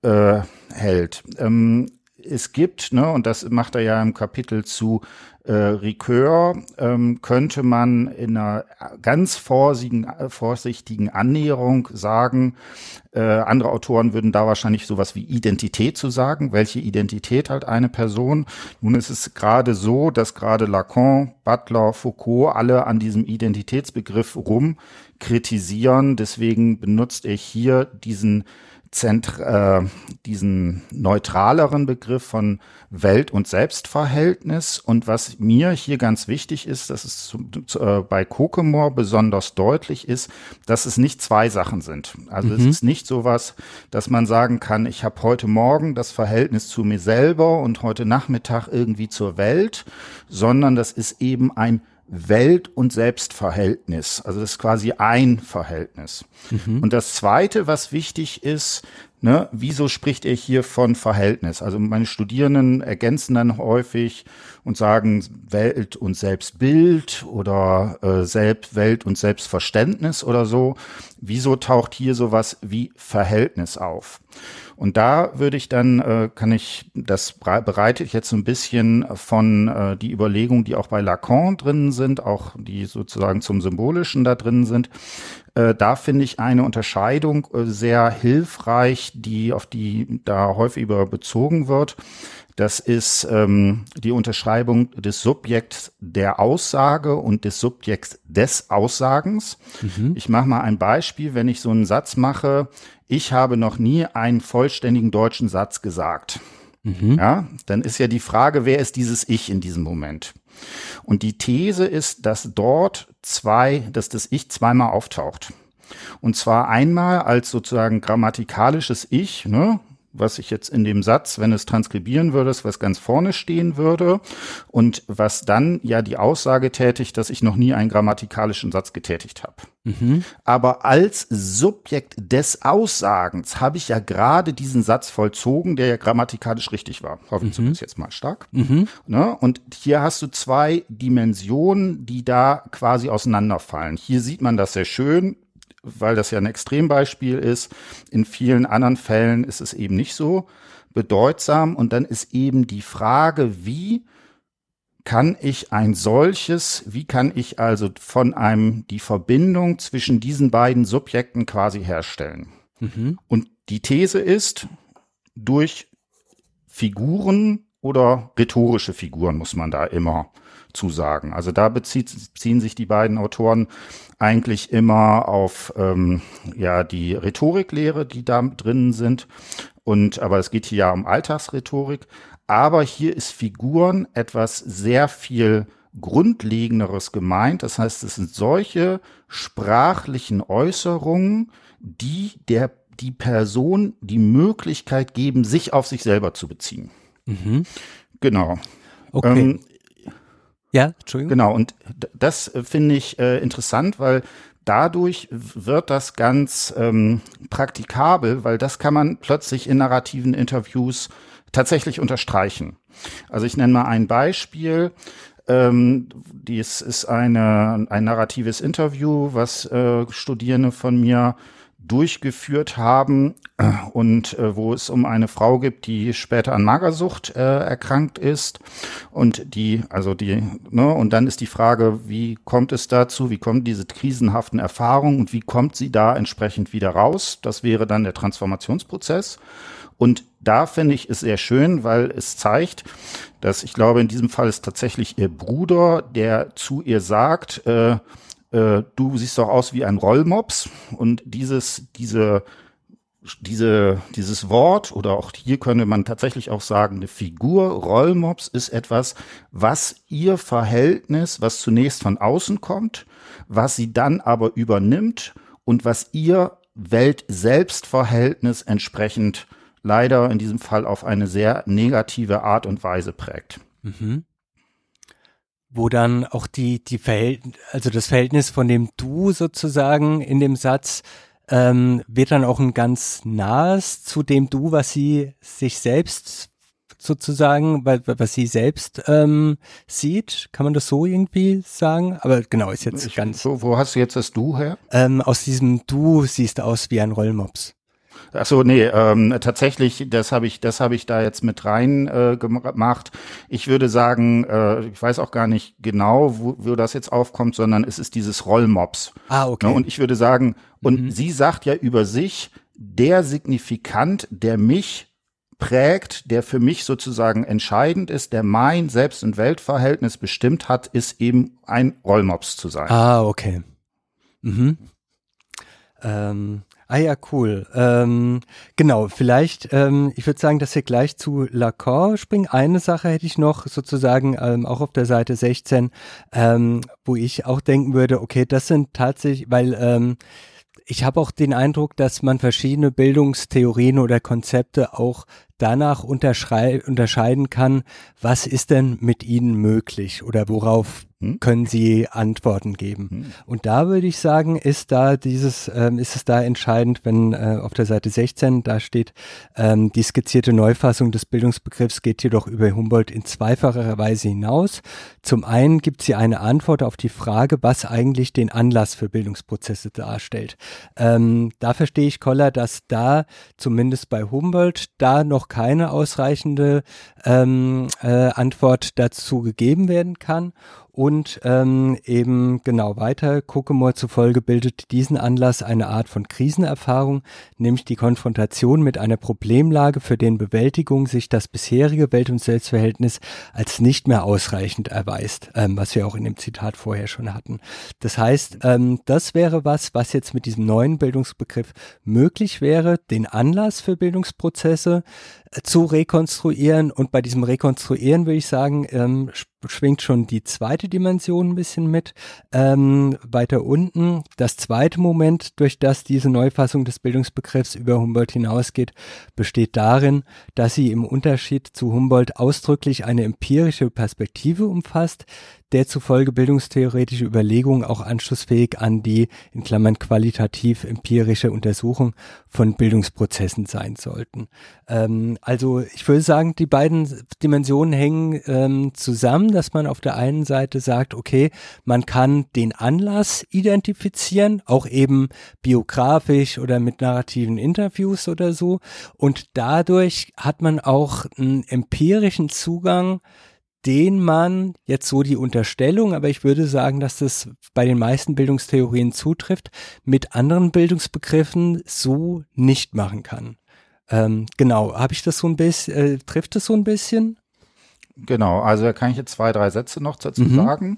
äh, hält. Ähm, es gibt, ne, und das macht er ja im Kapitel zu äh, Ricœur ähm, könnte man in einer ganz vorsichtigen, vorsichtigen Annäherung sagen, äh, andere Autoren würden da wahrscheinlich sowas wie Identität zu sagen. Welche Identität hat eine Person? Nun ist es gerade so, dass gerade Lacan, Butler, Foucault alle an diesem Identitätsbegriff rum kritisieren. Deswegen benutzt er hier diesen Zentr äh, diesen neutraleren Begriff von Welt- und Selbstverhältnis. Und was mir hier ganz wichtig ist, dass es zu, zu, äh, bei Kokemore besonders deutlich ist, dass es nicht zwei Sachen sind. Also mhm. es ist nicht sowas, dass man sagen kann, ich habe heute Morgen das Verhältnis zu mir selber und heute Nachmittag irgendwie zur Welt, sondern das ist eben ein Welt- und Selbstverhältnis. Also das ist quasi ein Verhältnis. Mhm. Und das Zweite, was wichtig ist, ne, wieso spricht er hier von Verhältnis? Also meine Studierenden ergänzen dann häufig und sagen Welt- und Selbstbild oder äh, Selbst Welt- und Selbstverständnis oder so. Wieso taucht hier sowas wie Verhältnis auf? Und da würde ich dann, äh, kann ich, das bereite ich jetzt so ein bisschen von äh, die Überlegungen, die auch bei Lacan drin sind, auch die sozusagen zum Symbolischen da drin sind. Äh, da finde ich eine Unterscheidung äh, sehr hilfreich, die auf die da häufig über bezogen wird. Das ist ähm, die Unterschreibung des Subjekts der Aussage und des Subjekts des Aussagens. Mhm. Ich mache mal ein Beispiel, wenn ich so einen Satz mache, ich habe noch nie einen vollständigen deutschen Satz gesagt. Mhm. Ja, dann ist ja die Frage, wer ist dieses Ich in diesem Moment? Und die These ist, dass dort zwei, dass das Ich zweimal auftaucht. Und zwar einmal als sozusagen grammatikalisches Ich, ne? Was ich jetzt in dem Satz, wenn es transkribieren würde, was ganz vorne stehen würde und was dann ja die Aussage tätigt, dass ich noch nie einen grammatikalischen Satz getätigt habe. Mhm. Aber als Subjekt des Aussagens habe ich ja gerade diesen Satz vollzogen, der ja grammatikalisch richtig war. Hoffe ich mhm. zumindest jetzt mal stark. Mhm. Ne? Und hier hast du zwei Dimensionen, die da quasi auseinanderfallen. Hier sieht man das sehr schön weil das ja ein Extrembeispiel ist. In vielen anderen Fällen ist es eben nicht so bedeutsam. Und dann ist eben die Frage, wie kann ich ein solches, wie kann ich also von einem die Verbindung zwischen diesen beiden Subjekten quasi herstellen? Mhm. Und die These ist, durch Figuren oder rhetorische Figuren muss man da immer zusagen. Also da bezieht, beziehen sich die beiden Autoren eigentlich immer auf ähm, ja die Rhetoriklehre, die da drinnen sind. Und aber es geht hier ja um Alltagsrhetorik. Aber hier ist Figuren etwas sehr viel Grundlegenderes gemeint. Das heißt, es sind solche sprachlichen Äußerungen, die der die Person die Möglichkeit geben, sich auf sich selber zu beziehen. Mhm. Genau. Okay. Ähm, ja, Entschuldigung. Genau, und das äh, finde ich äh, interessant, weil dadurch wird das ganz ähm, praktikabel, weil das kann man plötzlich in narrativen Interviews tatsächlich unterstreichen. Also ich nenne mal ein Beispiel. Ähm, dies ist eine, ein narratives Interview, was äh, Studierende von mir durchgeführt haben äh, und äh, wo es um eine Frau gibt, die später an Magersucht äh, erkrankt ist und die, also die, ne, und dann ist die Frage, wie kommt es dazu, wie kommen diese krisenhaften Erfahrungen und wie kommt sie da entsprechend wieder raus? Das wäre dann der Transformationsprozess. Und da finde ich es sehr schön, weil es zeigt, dass ich glaube, in diesem Fall ist tatsächlich ihr Bruder, der zu ihr sagt, äh, äh, du siehst doch aus wie ein Rollmops und dieses, diese, diese, dieses Wort oder auch hier könnte man tatsächlich auch sagen, eine Figur, Rollmops ist etwas, was ihr Verhältnis, was zunächst von außen kommt, was sie dann aber übernimmt und was ihr Welt-Selbst-Verhältnis entsprechend leider in diesem Fall auf eine sehr negative Art und Weise prägt. Mhm wo dann auch die, die Verhältnis, also das Verhältnis von dem Du sozusagen in dem Satz ähm, wird dann auch ein ganz nahes zu dem Du, was sie sich selbst sozusagen, was sie selbst ähm, sieht. Kann man das so irgendwie sagen? Aber genau, ist jetzt ich, ganz. So, wo hast du jetzt das Du her? Ähm, aus diesem Du siehst du aus wie ein Rollmops. Ach so, nee, ähm, tatsächlich, das habe ich, das habe ich da jetzt mit rein äh, gemacht. Ich würde sagen, äh, ich weiß auch gar nicht genau, wo, wo das jetzt aufkommt, sondern es ist dieses Rollmops. Ah, okay. Ne? Und ich würde sagen, und mhm. sie sagt ja über sich, der Signifikant, der mich prägt, der für mich sozusagen entscheidend ist, der mein Selbst- und Weltverhältnis bestimmt hat, ist eben ein Rollmops zu sein. Ah, okay. Mhm. Ähm, ah ja, cool. Ähm, genau, vielleicht, ähm, ich würde sagen, dass wir gleich zu Lacan springen. Eine Sache hätte ich noch sozusagen ähm, auch auf der Seite 16, ähm, wo ich auch denken würde, okay, das sind tatsächlich, weil ähm, ich habe auch den Eindruck, dass man verschiedene Bildungstheorien oder Konzepte auch danach unterscheiden kann, was ist denn mit ihnen möglich oder worauf hm? können Sie Antworten geben. Hm. Und da würde ich sagen, ist da dieses, ähm, ist es da entscheidend, wenn äh, auf der Seite 16 da steht, ähm, die skizzierte Neufassung des Bildungsbegriffs geht jedoch über Humboldt in zweifacher Weise hinaus. Zum einen gibt sie eine Antwort auf die Frage, was eigentlich den Anlass für Bildungsprozesse darstellt. Ähm, da verstehe ich Koller, dass da zumindest bei Humboldt da noch keine ausreichende ähm, äh, Antwort dazu gegeben werden kann. Und ähm, eben genau weiter, Kokemore zufolge bildet diesen Anlass eine Art von Krisenerfahrung, nämlich die Konfrontation mit einer Problemlage, für den Bewältigung sich das bisherige Welt- und Selbstverhältnis als nicht mehr ausreichend erweist, ähm, was wir auch in dem Zitat vorher schon hatten. Das heißt, ähm, das wäre was, was jetzt mit diesem neuen Bildungsbegriff möglich wäre, den Anlass für Bildungsprozesse zu rekonstruieren. Und bei diesem Rekonstruieren würde ich sagen, ähm, schwingt schon die zweite Dimension ein bisschen mit. Ähm, weiter unten, das zweite Moment, durch das diese Neufassung des Bildungsbegriffs über Humboldt hinausgeht, besteht darin, dass sie im Unterschied zu Humboldt ausdrücklich eine empirische Perspektive umfasst, der zufolge bildungstheoretische Überlegungen auch anschlussfähig an die in Klammern qualitativ empirische Untersuchung von Bildungsprozessen sein sollten. Ähm, also ich würde sagen, die beiden Dimensionen hängen ähm, zusammen, dass man auf der einen Seite sagt, okay, man kann den Anlass identifizieren, auch eben biografisch oder mit narrativen Interviews oder so. Und dadurch hat man auch einen empirischen Zugang den man jetzt so die Unterstellung, aber ich würde sagen, dass das bei den meisten Bildungstheorien zutrifft, mit anderen Bildungsbegriffen so nicht machen kann. Ähm, genau, habe ich das so ein bisschen, äh, trifft das so ein bisschen? Genau, also da kann ich jetzt zwei, drei Sätze noch dazu mhm. sagen.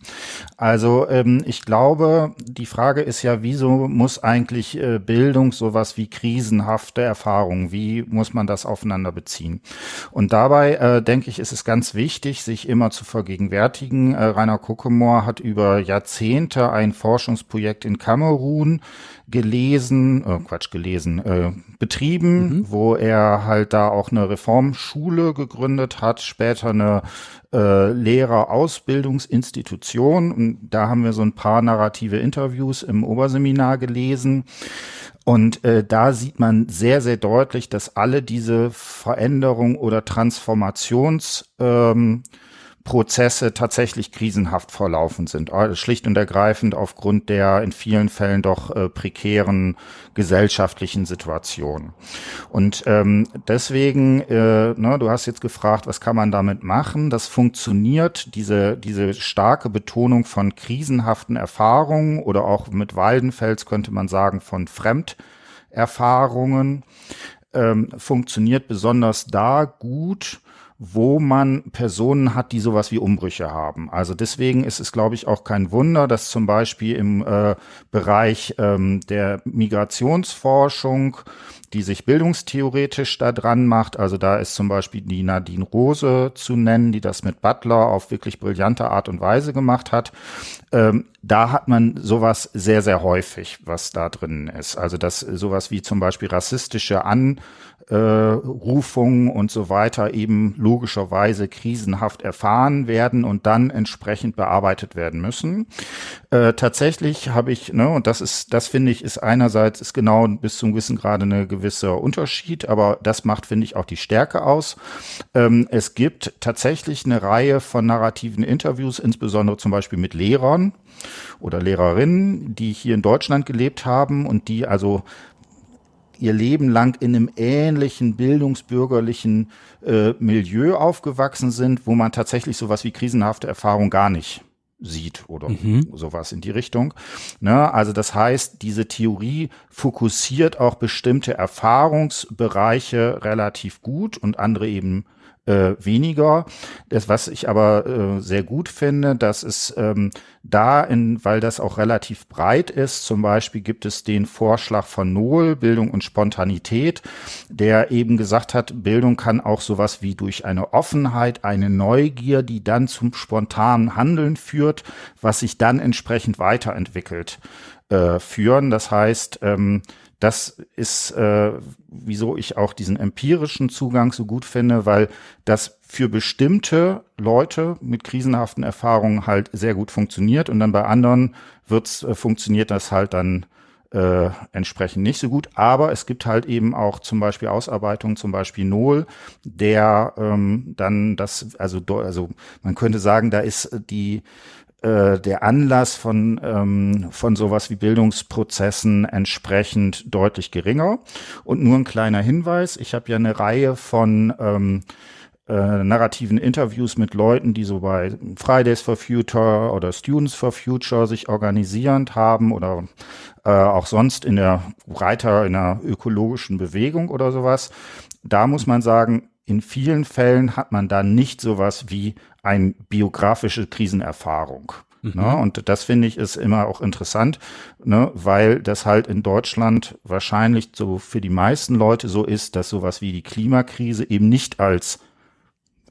Also ähm, ich glaube, die Frage ist ja, wieso muss eigentlich äh, Bildung sowas wie krisenhafte Erfahrungen, wie muss man das aufeinander beziehen? Und dabei äh, denke ich, ist es ganz wichtig, sich immer zu vergegenwärtigen. Äh, Rainer Kuckemore hat über Jahrzehnte ein Forschungsprojekt in Kamerun gelesen, äh, Quatsch, gelesen, äh, betrieben, mhm. wo er halt da auch eine Reformschule gegründet hat, später eine äh, Lehrerausbildungsinstitution. Und da haben wir so ein paar narrative Interviews im Oberseminar gelesen. Und äh, da sieht man sehr, sehr deutlich, dass alle diese Veränderung oder Transformations ähm, Prozesse tatsächlich krisenhaft verlaufen sind. Äh, schlicht und ergreifend aufgrund der in vielen Fällen doch äh, prekären gesellschaftlichen Situation. Und ähm, deswegen, äh, ne, du hast jetzt gefragt, was kann man damit machen? Das funktioniert, diese, diese starke Betonung von krisenhaften Erfahrungen oder auch mit Waldenfels könnte man sagen von Fremderfahrungen, ähm, funktioniert besonders da gut, wo man Personen hat, die sowas wie Umbrüche haben. Also deswegen ist es, glaube ich, auch kein Wunder, dass zum Beispiel im äh, Bereich ähm, der Migrationsforschung die sich bildungstheoretisch da dran macht. Also da ist zum Beispiel die Nadine Rose zu nennen, die das mit Butler auf wirklich brillante Art und Weise gemacht hat. Ähm, da hat man sowas sehr, sehr häufig, was da drin ist. Also dass sowas wie zum Beispiel rassistische An äh, Rufungen und so weiter eben logischerweise krisenhaft erfahren werden und dann entsprechend bearbeitet werden müssen. Äh, tatsächlich habe ich, ne, und das ist, das finde ich, ist einerseits ist genau bis zum gewissen Grade eine gewisse Unterschied, aber das macht, finde ich, auch die Stärke aus. Ähm, es gibt tatsächlich eine Reihe von narrativen Interviews, insbesondere zum Beispiel mit Lehrern oder Lehrerinnen, die hier in Deutschland gelebt haben und die also ihr Leben lang in einem ähnlichen bildungsbürgerlichen äh, Milieu aufgewachsen sind, wo man tatsächlich sowas wie krisenhafte Erfahrung gar nicht sieht oder mhm. sowas in die Richtung. Ne? Also das heißt, diese Theorie fokussiert auch bestimmte Erfahrungsbereiche relativ gut und andere eben äh, weniger. Das, was ich aber äh, sehr gut finde, dass es ähm, da, in, weil das auch relativ breit ist, zum Beispiel gibt es den Vorschlag von Nohl, Bildung und Spontanität, der eben gesagt hat, Bildung kann auch sowas wie durch eine Offenheit, eine Neugier, die dann zum spontanen Handeln führt, was sich dann entsprechend weiterentwickelt, äh, führen. Das heißt, ähm, das ist, äh, wieso ich auch diesen empirischen Zugang so gut finde, weil das für bestimmte Leute mit krisenhaften Erfahrungen halt sehr gut funktioniert und dann bei anderen wird's, äh, funktioniert das halt dann äh, entsprechend nicht so gut. Aber es gibt halt eben auch zum Beispiel Ausarbeitungen, zum Beispiel Nohl, der ähm, dann das, also, also man könnte sagen, da ist die äh, der Anlass von, ähm, von sowas wie Bildungsprozessen entsprechend deutlich geringer. Und nur ein kleiner Hinweis, ich habe ja eine Reihe von ähm, äh, narrativen Interviews mit Leuten, die so bei Fridays for Future oder Students for Future sich organisierend haben oder äh, auch sonst in der breiter, in der ökologischen Bewegung oder sowas. Da muss man sagen, in vielen Fällen hat man da nicht sowas wie eine biografische Krisenerfahrung. Mhm. Ne? Und das finde ich ist immer auch interessant, ne? weil das halt in Deutschland wahrscheinlich so für die meisten Leute so ist, dass sowas wie die Klimakrise eben nicht als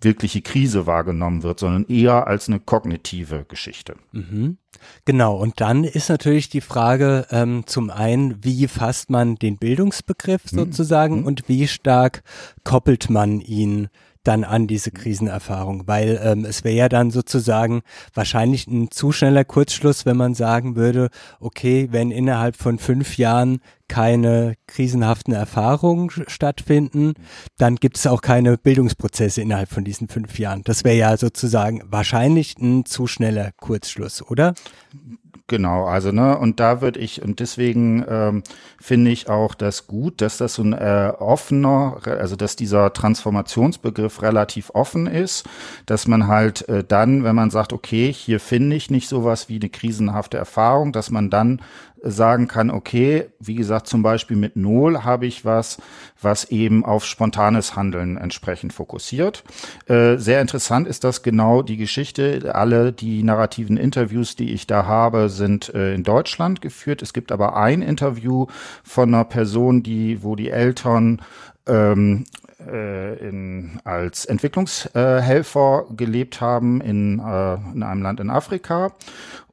wirkliche Krise wahrgenommen wird, sondern eher als eine kognitive Geschichte. Mhm. Genau, und dann ist natürlich die Frage ähm, zum einen, wie fasst man den Bildungsbegriff mhm. sozusagen mhm. und wie stark koppelt man ihn dann an diese Krisenerfahrung, weil ähm, es wäre ja dann sozusagen wahrscheinlich ein zu schneller Kurzschluss, wenn man sagen würde, okay, wenn innerhalb von fünf Jahren keine krisenhaften Erfahrungen stattfinden, dann gibt es auch keine Bildungsprozesse innerhalb von diesen fünf Jahren. Das wäre ja sozusagen wahrscheinlich ein zu schneller Kurzschluss, oder? Genau, also ne, und da würde ich, und deswegen ähm, finde ich auch das gut, dass das so ein äh, offener, also dass dieser Transformationsbegriff relativ offen ist, dass man halt äh, dann, wenn man sagt, okay, hier finde ich nicht sowas wie eine krisenhafte Erfahrung, dass man dann sagen kann, okay, wie gesagt, zum Beispiel mit Null habe ich was, was eben auf spontanes Handeln entsprechend fokussiert. Äh, sehr interessant ist das genau die Geschichte. Alle die narrativen Interviews, die ich da habe, sind äh, in Deutschland geführt. Es gibt aber ein Interview von einer Person, die, wo die Eltern ähm, äh, in, als Entwicklungshelfer gelebt haben in, äh, in einem Land in Afrika.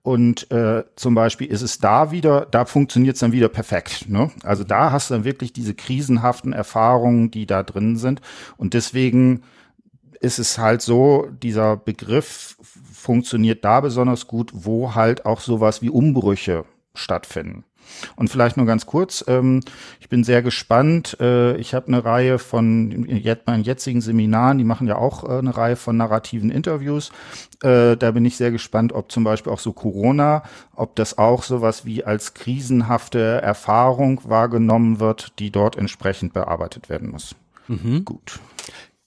Und äh, zum Beispiel ist es da wieder, da funktioniert es dann wieder perfekt. Ne? Also da hast du dann wirklich diese krisenhaften Erfahrungen, die da drin sind. Und deswegen ist es halt so, dieser Begriff funktioniert da besonders gut, wo halt auch sowas wie Umbrüche stattfinden. Und vielleicht nur ganz kurz, ähm, ich bin sehr gespannt. Äh, ich habe eine Reihe von jetzt, meinen jetzigen Seminaren, die machen ja auch äh, eine Reihe von narrativen Interviews. Äh, da bin ich sehr gespannt, ob zum Beispiel auch so Corona, ob das auch sowas wie als krisenhafte Erfahrung wahrgenommen wird, die dort entsprechend bearbeitet werden muss. Mhm. Gut.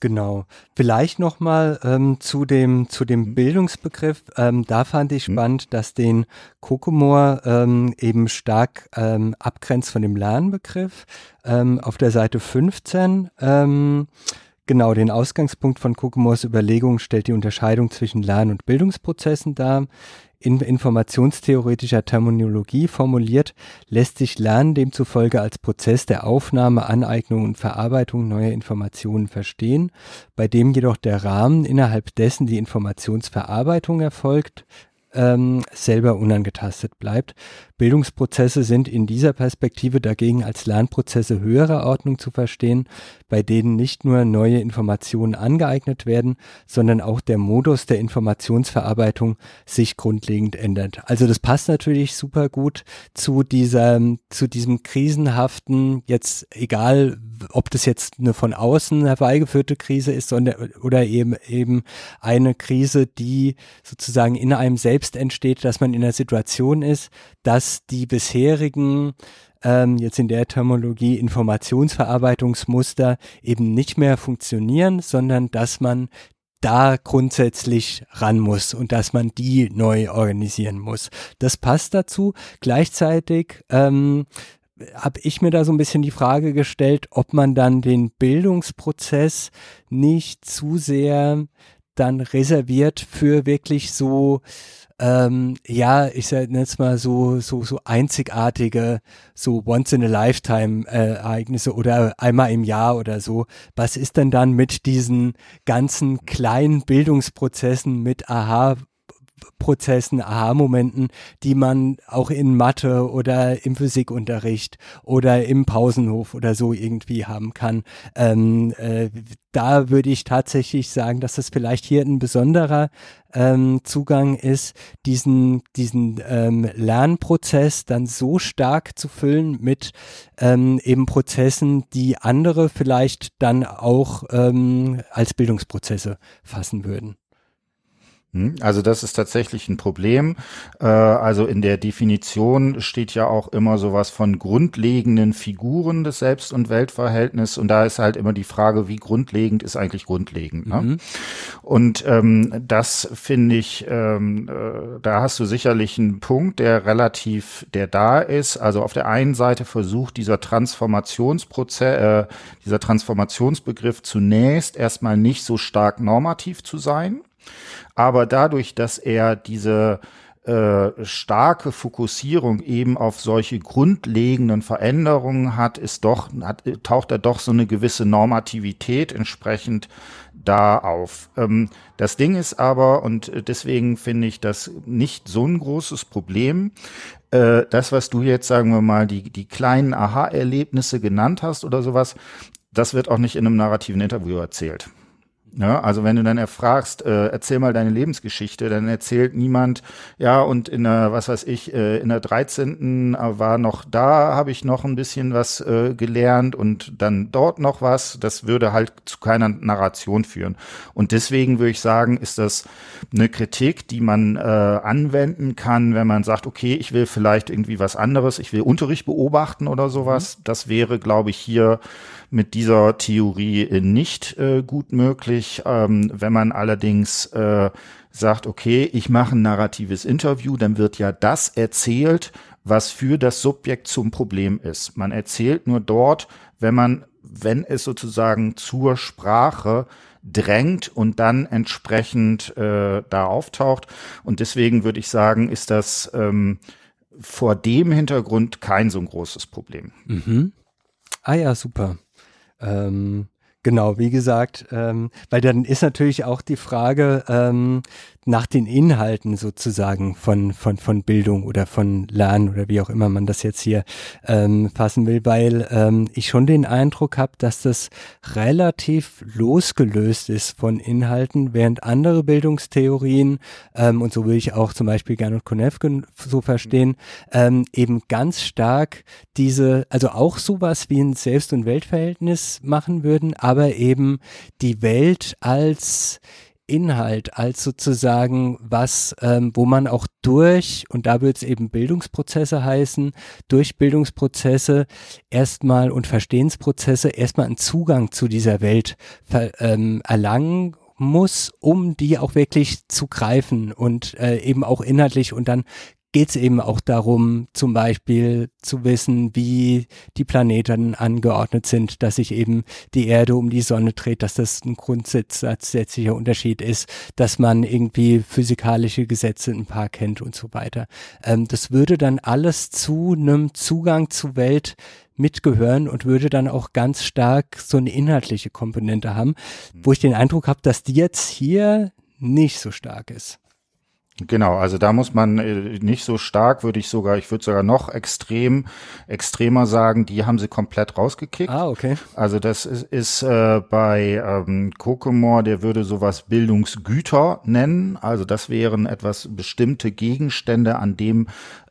Genau. Vielleicht nochmal ähm, zu dem zu dem mhm. Bildungsbegriff. Ähm, da fand ich mhm. spannend, dass den Kokomor ähm, eben stark ähm, abgrenzt von dem Lernbegriff. Ähm, auf der Seite 15 ähm, Genau, den Ausgangspunkt von Kokomors Überlegung stellt die Unterscheidung zwischen Lern- und Bildungsprozessen dar in informationstheoretischer Terminologie formuliert, lässt sich Lernen demzufolge als Prozess der Aufnahme, Aneignung und Verarbeitung neuer Informationen verstehen, bei dem jedoch der Rahmen, innerhalb dessen die Informationsverarbeitung erfolgt, ähm, selber unangetastet bleibt. Bildungsprozesse sind in dieser Perspektive dagegen als Lernprozesse höherer Ordnung zu verstehen, bei denen nicht nur neue Informationen angeeignet werden, sondern auch der Modus der Informationsverarbeitung sich grundlegend ändert. Also das passt natürlich super gut zu dieser, zu diesem krisenhaften, jetzt egal, ob das jetzt eine von außen herbeigeführte Krise ist sondern, oder eben, eben eine Krise, die sozusagen in einem selbst entsteht, dass man in einer Situation ist, dass die bisherigen ähm, jetzt in der Terminologie Informationsverarbeitungsmuster eben nicht mehr funktionieren, sondern dass man da grundsätzlich ran muss und dass man die neu organisieren muss. Das passt dazu. Gleichzeitig ähm, habe ich mir da so ein bisschen die Frage gestellt, ob man dann den Bildungsprozess nicht zu sehr dann reserviert für wirklich so ähm, ja, ich sage jetzt mal so, so, so einzigartige, so once in a lifetime äh, Ereignisse oder einmal im Jahr oder so. Was ist denn dann mit diesen ganzen kleinen Bildungsprozessen mit Aha, Prozessen, Aha-Momenten, die man auch in Mathe oder im Physikunterricht oder im Pausenhof oder so irgendwie haben kann. Ähm, äh, da würde ich tatsächlich sagen, dass das vielleicht hier ein besonderer ähm, Zugang ist, diesen, diesen ähm, Lernprozess dann so stark zu füllen mit ähm, eben Prozessen, die andere vielleicht dann auch ähm, als Bildungsprozesse fassen würden. Hm? Also das ist tatsächlich ein Problem. Äh, also in der Definition steht ja auch immer sowas von grundlegenden Figuren des Selbst- und Weltverhältnisses und da ist halt immer die Frage, wie grundlegend ist eigentlich grundlegend. Ne? Mhm. Und ähm, das finde ich, ähm, äh, da hast du sicherlich einen Punkt, der relativ, der da ist. Also auf der einen Seite versucht dieser Transformationsprozess, äh, dieser Transformationsbegriff zunächst erstmal nicht so stark normativ zu sein aber dadurch, dass er diese äh, starke Fokussierung eben auf solche grundlegenden Veränderungen hat, ist doch, hat, taucht er doch so eine gewisse Normativität entsprechend da auf. Ähm, das Ding ist aber, und deswegen finde ich das nicht so ein großes Problem, äh, das, was du jetzt, sagen wir mal, die, die kleinen Aha-Erlebnisse genannt hast oder sowas, das wird auch nicht in einem narrativen Interview erzählt. Ja, also wenn du dann erfragst, äh, erzähl mal deine Lebensgeschichte, dann erzählt niemand, ja, und in der, was weiß ich, äh, in der 13. war noch da, habe ich noch ein bisschen was äh, gelernt und dann dort noch was. Das würde halt zu keiner Narration führen. Und deswegen würde ich sagen, ist das eine Kritik, die man äh, anwenden kann, wenn man sagt, okay, ich will vielleicht irgendwie was anderes, ich will Unterricht beobachten oder sowas. Mhm. Das wäre, glaube ich, hier mit dieser Theorie äh, nicht äh, gut möglich. Ähm, wenn man allerdings äh, sagt, okay, ich mache ein narratives Interview, dann wird ja das erzählt, was für das Subjekt zum Problem ist. Man erzählt nur dort, wenn man, wenn es sozusagen zur Sprache drängt und dann entsprechend äh, da auftaucht. Und deswegen würde ich sagen, ist das ähm, vor dem Hintergrund kein so ein großes Problem. Mhm. Ah ja, super. Ähm, genau, wie gesagt, ähm, weil dann ist natürlich auch die Frage, ähm, nach den Inhalten sozusagen von, von, von Bildung oder von Lernen oder wie auch immer man das jetzt hier ähm, fassen will, weil ähm, ich schon den Eindruck habe, dass das relativ losgelöst ist von Inhalten, während andere Bildungstheorien, ähm, und so will ich auch zum Beispiel Gernot Konevke so verstehen, ähm, eben ganz stark diese, also auch sowas wie ein Selbst- und Weltverhältnis machen würden, aber eben die Welt als Inhalt als sozusagen was, ähm, wo man auch durch, und da wird es eben Bildungsprozesse heißen, durch Bildungsprozesse erstmal und Verstehensprozesse erstmal einen Zugang zu dieser Welt ähm, erlangen muss, um die auch wirklich zu greifen und äh, eben auch inhaltlich und dann geht es eben auch darum, zum Beispiel zu wissen, wie die Planeten angeordnet sind, dass sich eben die Erde um die Sonne dreht, dass das ein grundsätzlicher Unterschied ist, dass man irgendwie physikalische Gesetze ein paar kennt und so weiter. Ähm, das würde dann alles zu einem Zugang zur Welt mitgehören und würde dann auch ganz stark so eine inhaltliche Komponente haben, wo ich den Eindruck habe, dass die jetzt hier nicht so stark ist. Genau, also da muss man äh, nicht so stark, würde ich sogar, ich würde sogar noch extrem, extremer sagen, die haben sie komplett rausgekickt. Ah, okay. Also das ist, ist äh, bei ähm, Kokemore, der würde sowas Bildungsgüter nennen. Also das wären etwas bestimmte Gegenstände, an dem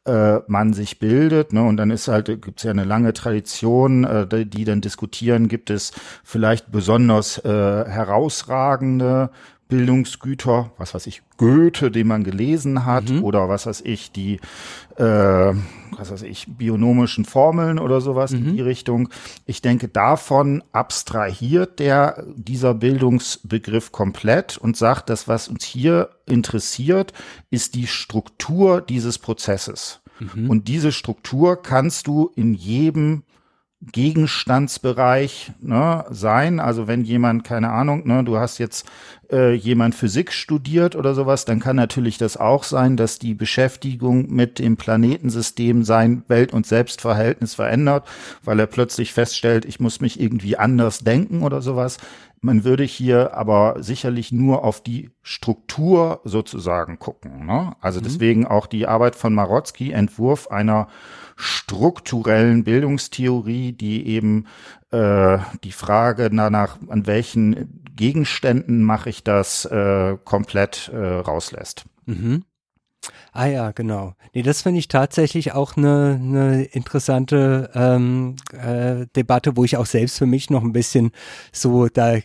äh, man sich bildet. Ne? Und dann ist halt, gibt es ja eine lange Tradition, äh, die, die dann diskutieren, gibt es vielleicht besonders äh, herausragende Bildungsgüter, was weiß ich, Goethe, den man gelesen hat, mhm. oder was weiß ich, die, äh, was weiß ich, bionomischen Formeln oder sowas mhm. in die Richtung. Ich denke, davon abstrahiert der dieser Bildungsbegriff komplett und sagt, das, was uns hier interessiert, ist die Struktur dieses Prozesses. Mhm. Und diese Struktur kannst du in jedem Gegenstandsbereich ne, sein. Also wenn jemand, keine Ahnung, ne, du hast jetzt äh, jemand Physik studiert oder sowas, dann kann natürlich das auch sein, dass die Beschäftigung mit dem Planetensystem sein Welt- und Selbstverhältnis verändert, weil er plötzlich feststellt, ich muss mich irgendwie anders denken oder sowas. Man würde hier aber sicherlich nur auf die Struktur sozusagen gucken. Ne? Also mhm. deswegen auch die Arbeit von Marotzki, Entwurf einer strukturellen Bildungstheorie, die eben äh, die Frage danach, an welchen Gegenständen mache ich das, äh, komplett äh, rauslässt. Mhm. Ah ja, genau. Nee, das finde ich tatsächlich auch eine, eine interessante ähm, äh, Debatte, wo ich auch selbst für mich noch ein bisschen so, da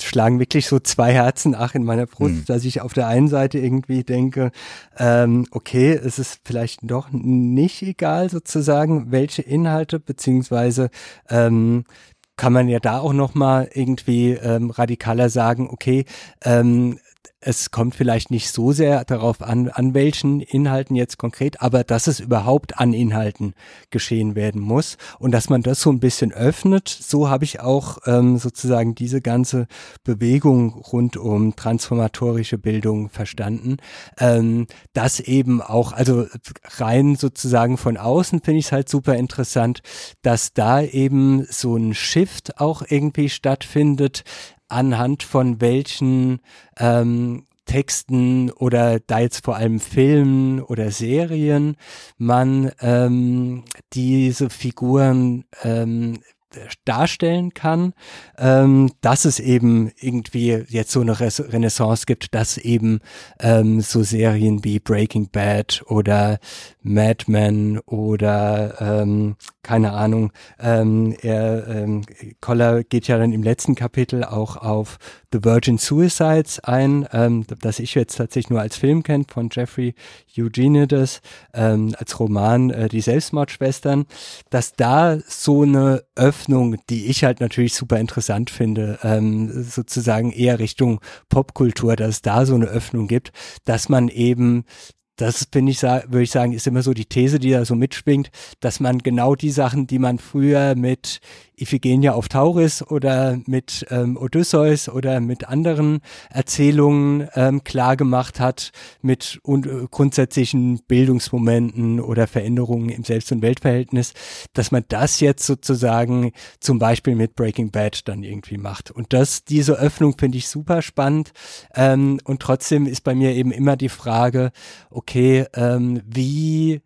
schlagen wirklich so zwei Herzen ach in meiner Brust, hm. dass ich auf der einen Seite irgendwie denke, ähm, okay, es ist vielleicht doch nicht egal sozusagen, welche Inhalte, beziehungsweise ähm, kann man ja da auch noch mal irgendwie ähm, radikaler sagen, okay, ähm, es kommt vielleicht nicht so sehr darauf an, an welchen Inhalten jetzt konkret, aber dass es überhaupt an Inhalten geschehen werden muss und dass man das so ein bisschen öffnet. So habe ich auch ähm, sozusagen diese ganze Bewegung rund um transformatorische Bildung verstanden. Ähm, dass eben auch, also rein sozusagen von außen finde ich es halt super interessant, dass da eben so ein Shift auch irgendwie stattfindet anhand von welchen ähm, Texten oder da jetzt vor allem Filmen oder Serien man ähm, diese Figuren ähm, darstellen kann, ähm, dass es eben irgendwie jetzt so eine Renaissance gibt, dass eben ähm, so Serien wie Breaking Bad oder Mad Men oder ähm, keine Ahnung, ähm, er, ähm, Koller geht ja dann im letzten Kapitel auch auf The Virgin Suicides ein, ähm, das ich jetzt tatsächlich nur als Film kennt von Jeffrey Eugenides, ähm, als Roman äh, Die Selbstmordschwestern, dass da so eine Öffnung, die ich halt natürlich super interessant finde, ähm, sozusagen eher Richtung Popkultur, dass es da so eine Öffnung gibt, dass man eben das bin ich, würde ich sagen, ist immer so die These, die da so mitschwingt, dass man genau die Sachen, die man früher mit Iphigenia auf Tauris oder mit ähm, Odysseus oder mit anderen Erzählungen ähm, klar gemacht hat, mit und, äh, grundsätzlichen Bildungsmomenten oder Veränderungen im Selbst- und Weltverhältnis, dass man das jetzt sozusagen zum Beispiel mit Breaking Bad dann irgendwie macht. Und das, diese Öffnung finde ich super spannend. Ähm, und trotzdem ist bei mir eben immer die Frage, okay, ähm, wie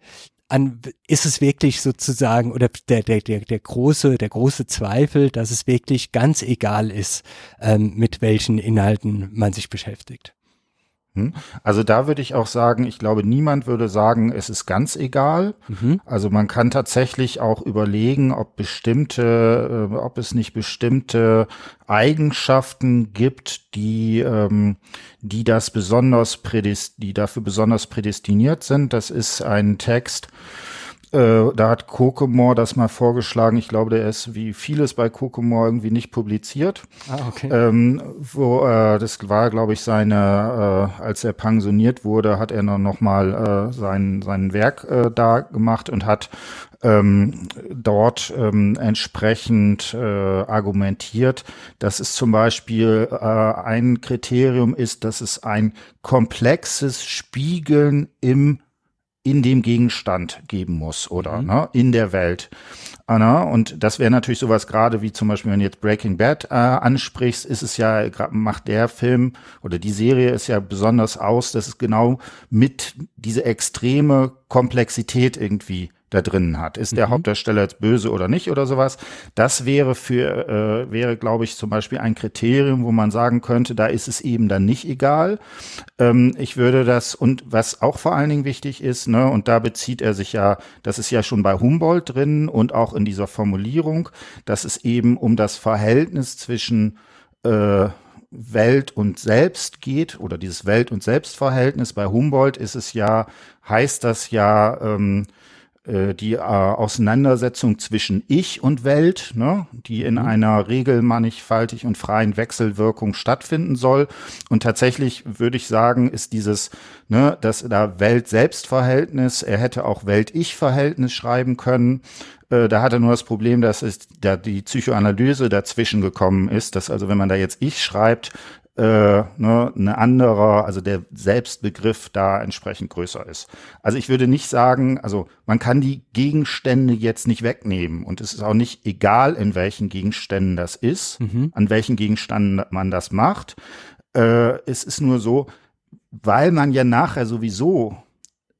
an, ist es wirklich sozusagen, oder der, der, der, der große, der große Zweifel, dass es wirklich ganz egal ist, ähm, mit welchen Inhalten man sich beschäftigt. Hm? Also da würde ich auch sagen, ich glaube, niemand würde sagen, es ist ganz egal. Mhm. Also man kann tatsächlich auch überlegen, ob bestimmte, äh, ob es nicht bestimmte Eigenschaften gibt, die, ähm, die das besonders prädest die dafür besonders prädestiniert sind. Das ist ein Text, äh, da hat Kokemore das mal vorgeschlagen. Ich glaube, der ist wie vieles bei Kokemore irgendwie nicht publiziert. Ah, okay. Ähm, wo, äh, das war, glaube ich, seine, äh, als er pensioniert wurde, hat er noch, mal äh, sein, sein Werk äh, da gemacht und hat ähm, dort ähm, entsprechend argumentiert, dass es zum Beispiel ein Kriterium ist, dass es ein komplexes Spiegeln im in dem Gegenstand geben muss oder mhm. ne, in der Welt. Anna, und das wäre natürlich sowas gerade wie zum Beispiel, wenn du jetzt Breaking Bad äh, ansprichst, ist es ja, macht der Film oder die Serie ist ja besonders aus, dass es genau mit diese extreme Komplexität irgendwie da drinnen hat. Ist der mhm. Hauptdarsteller jetzt böse oder nicht oder sowas? Das wäre für, äh, wäre, glaube ich, zum Beispiel ein Kriterium, wo man sagen könnte, da ist es eben dann nicht egal. Ähm, ich würde das, und was auch vor allen Dingen wichtig ist, ne, und da bezieht er sich ja, das ist ja schon bei Humboldt drin und auch in dieser Formulierung, dass es eben um das Verhältnis zwischen äh, Welt und Selbst geht oder dieses Welt- und Selbstverhältnis. Bei Humboldt ist es ja, heißt das ja, ähm, äh, die äh, Auseinandersetzung zwischen Ich und Welt, ne, die in mhm. einer regelmannigfaltig und freien Wechselwirkung stattfinden soll. Und tatsächlich würde ich sagen, ist dieses, ne, das da Welt-Selbst-Verhältnis, er hätte auch Welt-Ich-Verhältnis schreiben können. Äh, da hat er nur das Problem, dass es da die Psychoanalyse dazwischen gekommen ist, dass also wenn man da jetzt ich schreibt, äh, ne, eine andere, also der Selbstbegriff da entsprechend größer ist. Also ich würde nicht sagen, also man kann die Gegenstände jetzt nicht wegnehmen und es ist auch nicht egal, in welchen Gegenständen das ist, mhm. an welchen Gegenständen man das macht. Äh, es ist nur so, weil man ja nachher sowieso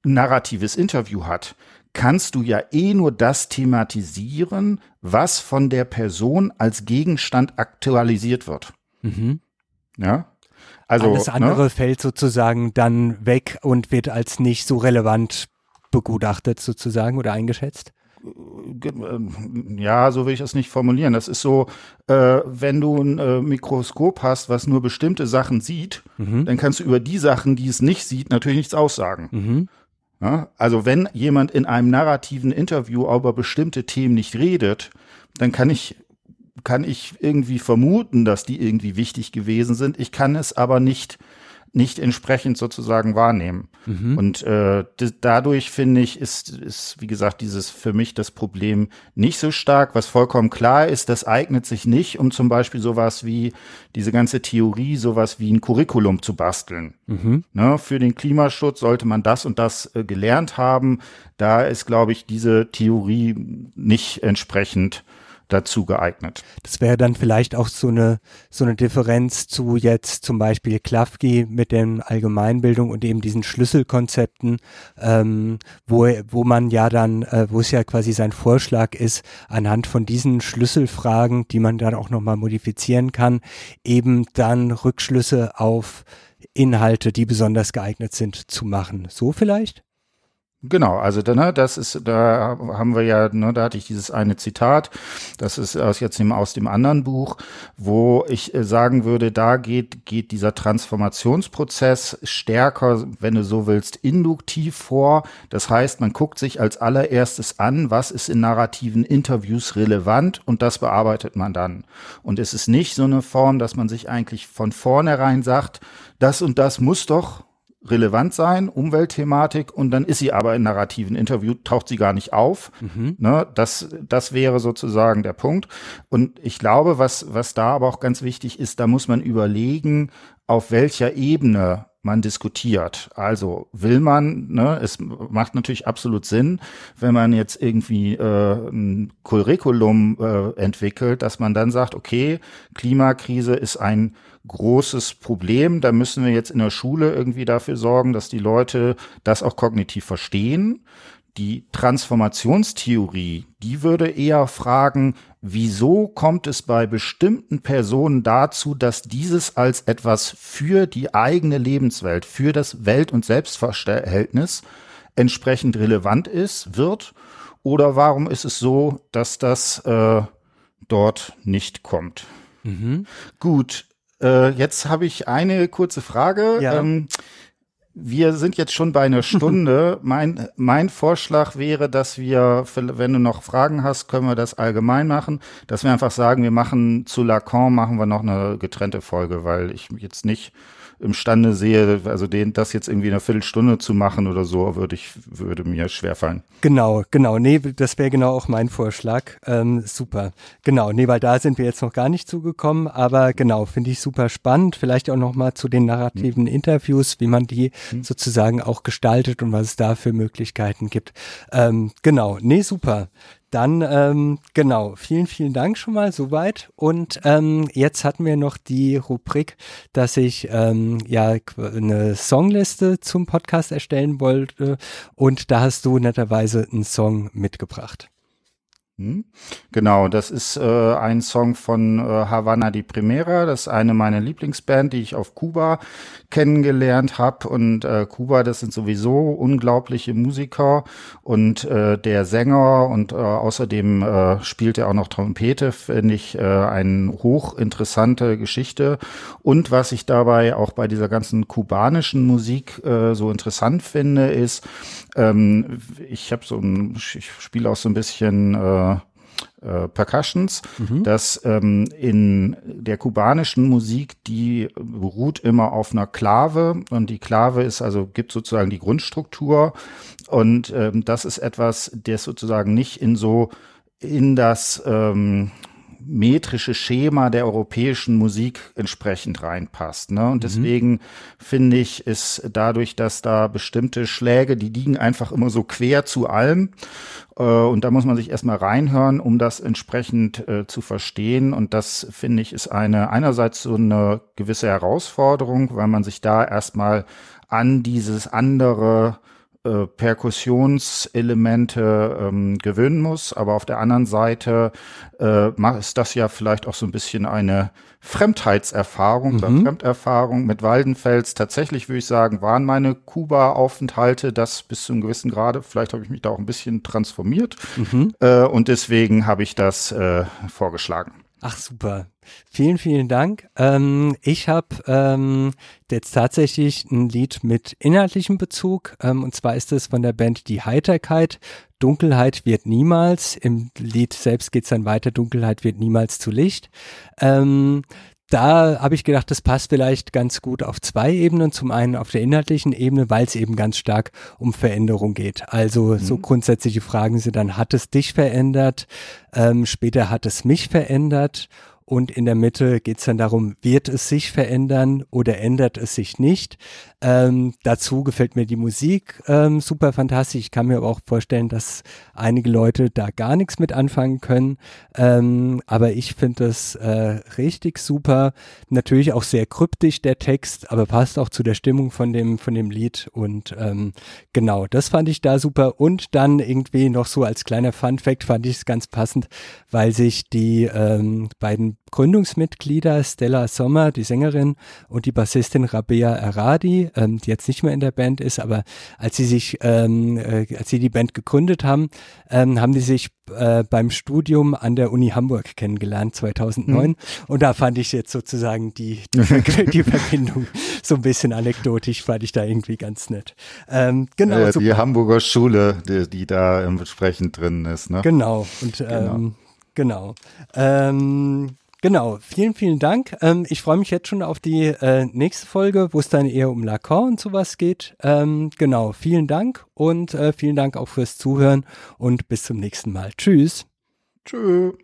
ein narratives Interview hat, kannst du ja eh nur das thematisieren, was von der Person als Gegenstand aktualisiert wird. Mhm. Ja. Also, Alles andere ne? fällt sozusagen dann weg und wird als nicht so relevant begutachtet sozusagen oder eingeschätzt? Äh, ja, so will ich es nicht formulieren. Das ist so, äh, wenn du ein äh, Mikroskop hast, was nur bestimmte Sachen sieht, mhm. dann kannst du über die Sachen, die es nicht sieht, natürlich nichts aussagen. Mhm. Ja? Also wenn jemand in einem narrativen Interview über bestimmte Themen nicht redet, dann kann ich kann ich irgendwie vermuten, dass die irgendwie wichtig gewesen sind. Ich kann es aber nicht nicht entsprechend sozusagen wahrnehmen. Mhm. Und äh, dadurch finde ich, ist, ist, wie gesagt, dieses für mich das Problem nicht so stark. Was vollkommen klar ist, das eignet sich nicht, um zum Beispiel sowas wie diese ganze Theorie, sowas wie ein Curriculum zu basteln. Mhm. Ne, für den Klimaschutz sollte man das und das äh, gelernt haben. Da ist, glaube ich, diese Theorie nicht entsprechend dazu geeignet. Das wäre dann vielleicht auch so eine, so eine Differenz zu jetzt zum Beispiel Klafki mit den Allgemeinbildung und eben diesen Schlüsselkonzepten, ähm, wo, wo man ja dann, äh, wo es ja quasi sein Vorschlag ist, anhand von diesen Schlüsselfragen, die man dann auch nochmal modifizieren kann, eben dann Rückschlüsse auf Inhalte, die besonders geeignet sind, zu machen. So vielleicht? Genau, also ne, das ist, da haben wir ja, ne, da hatte ich dieses eine Zitat, das ist aus jetzt aus dem anderen Buch, wo ich äh, sagen würde, da geht, geht dieser Transformationsprozess stärker, wenn du so willst, induktiv vor. Das heißt, man guckt sich als allererstes an, was ist in narrativen Interviews relevant und das bearbeitet man dann. Und es ist nicht so eine Form, dass man sich eigentlich von vornherein sagt, das und das muss doch relevant sein, Umweltthematik, und dann ist sie aber in narrativen Interview, taucht sie gar nicht auf. Mhm. Ne, das, das wäre sozusagen der Punkt. Und ich glaube, was, was da aber auch ganz wichtig ist, da muss man überlegen, auf welcher Ebene man diskutiert. Also will man, ne, es macht natürlich absolut Sinn, wenn man jetzt irgendwie äh, ein Curriculum äh, entwickelt, dass man dann sagt, okay, Klimakrise ist ein großes Problem. Da müssen wir jetzt in der Schule irgendwie dafür sorgen, dass die Leute das auch kognitiv verstehen. Die Transformationstheorie, die würde eher fragen, wieso kommt es bei bestimmten Personen dazu, dass dieses als etwas für die eigene Lebenswelt, für das Welt- und Selbstverhältnis entsprechend relevant ist, wird? Oder warum ist es so, dass das äh, dort nicht kommt? Mhm. Gut, äh, jetzt habe ich eine kurze Frage. Ja. Ähm, wir sind jetzt schon bei einer Stunde. mein, mein Vorschlag wäre, dass wir, wenn du noch Fragen hast, können wir das allgemein machen, dass wir einfach sagen, wir machen zu Lacan machen wir noch eine getrennte Folge, weil ich jetzt nicht imstande sehe, also den, das jetzt irgendwie in einer Viertelstunde zu machen oder so, würde ich, würde mir schwerfallen. Genau, genau. Nee, das wäre genau auch mein Vorschlag. Ähm, super. Genau. Nee, weil da sind wir jetzt noch gar nicht zugekommen, aber genau, finde ich super spannend. Vielleicht auch nochmal zu den narrativen hm. Interviews, wie man die hm. sozusagen auch gestaltet und was es da für Möglichkeiten gibt. Ähm, genau. Nee, super. Dann, ähm, genau, vielen, vielen Dank schon mal soweit. Und ähm, jetzt hatten wir noch die Rubrik, dass ich ähm, ja eine Songliste zum Podcast erstellen wollte. Und da hast du netterweise einen Song mitgebracht. Hm? Genau, das ist äh, ein Song von äh, Havana di Primera. Das ist eine meiner Lieblingsband, die ich auf Kuba kennengelernt habe. Und äh, Kuba, das sind sowieso unglaubliche Musiker. Und äh, der Sänger und äh, außerdem äh, spielt er auch noch Trompete, finde ich äh, eine hochinteressante Geschichte. Und was ich dabei auch bei dieser ganzen kubanischen Musik äh, so interessant finde, ist, ähm, ich habe so ein, ich spiele auch so ein bisschen äh, äh, Percussions, mhm. dass ähm, in der kubanischen Musik, die beruht immer auf einer Klave und die Klave ist also, gibt sozusagen die Grundstruktur und ähm, das ist etwas, das sozusagen nicht in so in das ähm, metrische Schema der europäischen Musik entsprechend reinpasst. Ne? Und mhm. deswegen mhm. finde ich, ist dadurch, dass da bestimmte Schläge, die liegen einfach immer so quer zu allem. Äh, und da muss man sich erstmal reinhören, um das entsprechend äh, zu verstehen. Und das finde ich ist eine einerseits so eine gewisse Herausforderung, weil man sich da erstmal an dieses andere äh, Perkussionselemente ähm, gewöhnen muss. Aber auf der anderen Seite äh, ist das ja vielleicht auch so ein bisschen eine Fremdheitserfahrung mhm. oder Fremderfahrung mit Waldenfels. Tatsächlich würde ich sagen, waren meine Kuba-Aufenthalte das bis zu einem gewissen Grade. Vielleicht habe ich mich da auch ein bisschen transformiert. Mhm. Äh, und deswegen habe ich das äh, vorgeschlagen. Ach super. Vielen, vielen Dank. Ähm, ich habe ähm, jetzt tatsächlich ein Lied mit inhaltlichem Bezug. Ähm, und zwar ist es von der Band Die Heiterkeit. Dunkelheit wird niemals. Im Lied selbst geht es dann weiter. Dunkelheit wird niemals zu Licht. Ähm, da habe ich gedacht, das passt vielleicht ganz gut auf zwei Ebenen. Zum einen auf der inhaltlichen Ebene, weil es eben ganz stark um Veränderung geht. Also mhm. so grundsätzliche Fragen sind dann, hat es dich verändert? Ähm, später hat es mich verändert? Und in der Mitte geht es dann darum, wird es sich verändern oder ändert es sich nicht? Ähm, dazu gefällt mir die Musik ähm, super fantastisch. Ich kann mir aber auch vorstellen, dass einige Leute da gar nichts mit anfangen können. Ähm, aber ich finde das äh, richtig super. Natürlich auch sehr kryptisch der Text, aber passt auch zu der Stimmung von dem, von dem Lied. Und ähm, genau, das fand ich da super. Und dann irgendwie noch so als kleiner Fun Fact fand ich es ganz passend, weil sich die ähm, beiden Gründungsmitglieder Stella Sommer, die Sängerin, und die Bassistin Rabea Aradi, ähm, die jetzt nicht mehr in der Band ist, aber als sie sich, ähm, äh, als sie die Band gegründet haben, ähm, haben die sich äh, beim Studium an der Uni Hamburg kennengelernt, 2009. Mhm. Und da fand ich jetzt sozusagen die, die, die, Verbindung so ein bisschen anekdotisch, fand ich da irgendwie ganz nett. Ähm, genau. Ja, die Hamburger Schule, die, die da entsprechend drin ist. Ne? Genau. Und genau. Ähm, genau. Ähm, Genau, vielen, vielen Dank. Ähm, ich freue mich jetzt schon auf die äh, nächste Folge, wo es dann eher um Lacan und sowas geht. Ähm, genau, vielen Dank und äh, vielen Dank auch fürs Zuhören und bis zum nächsten Mal. Tschüss. Tschüss.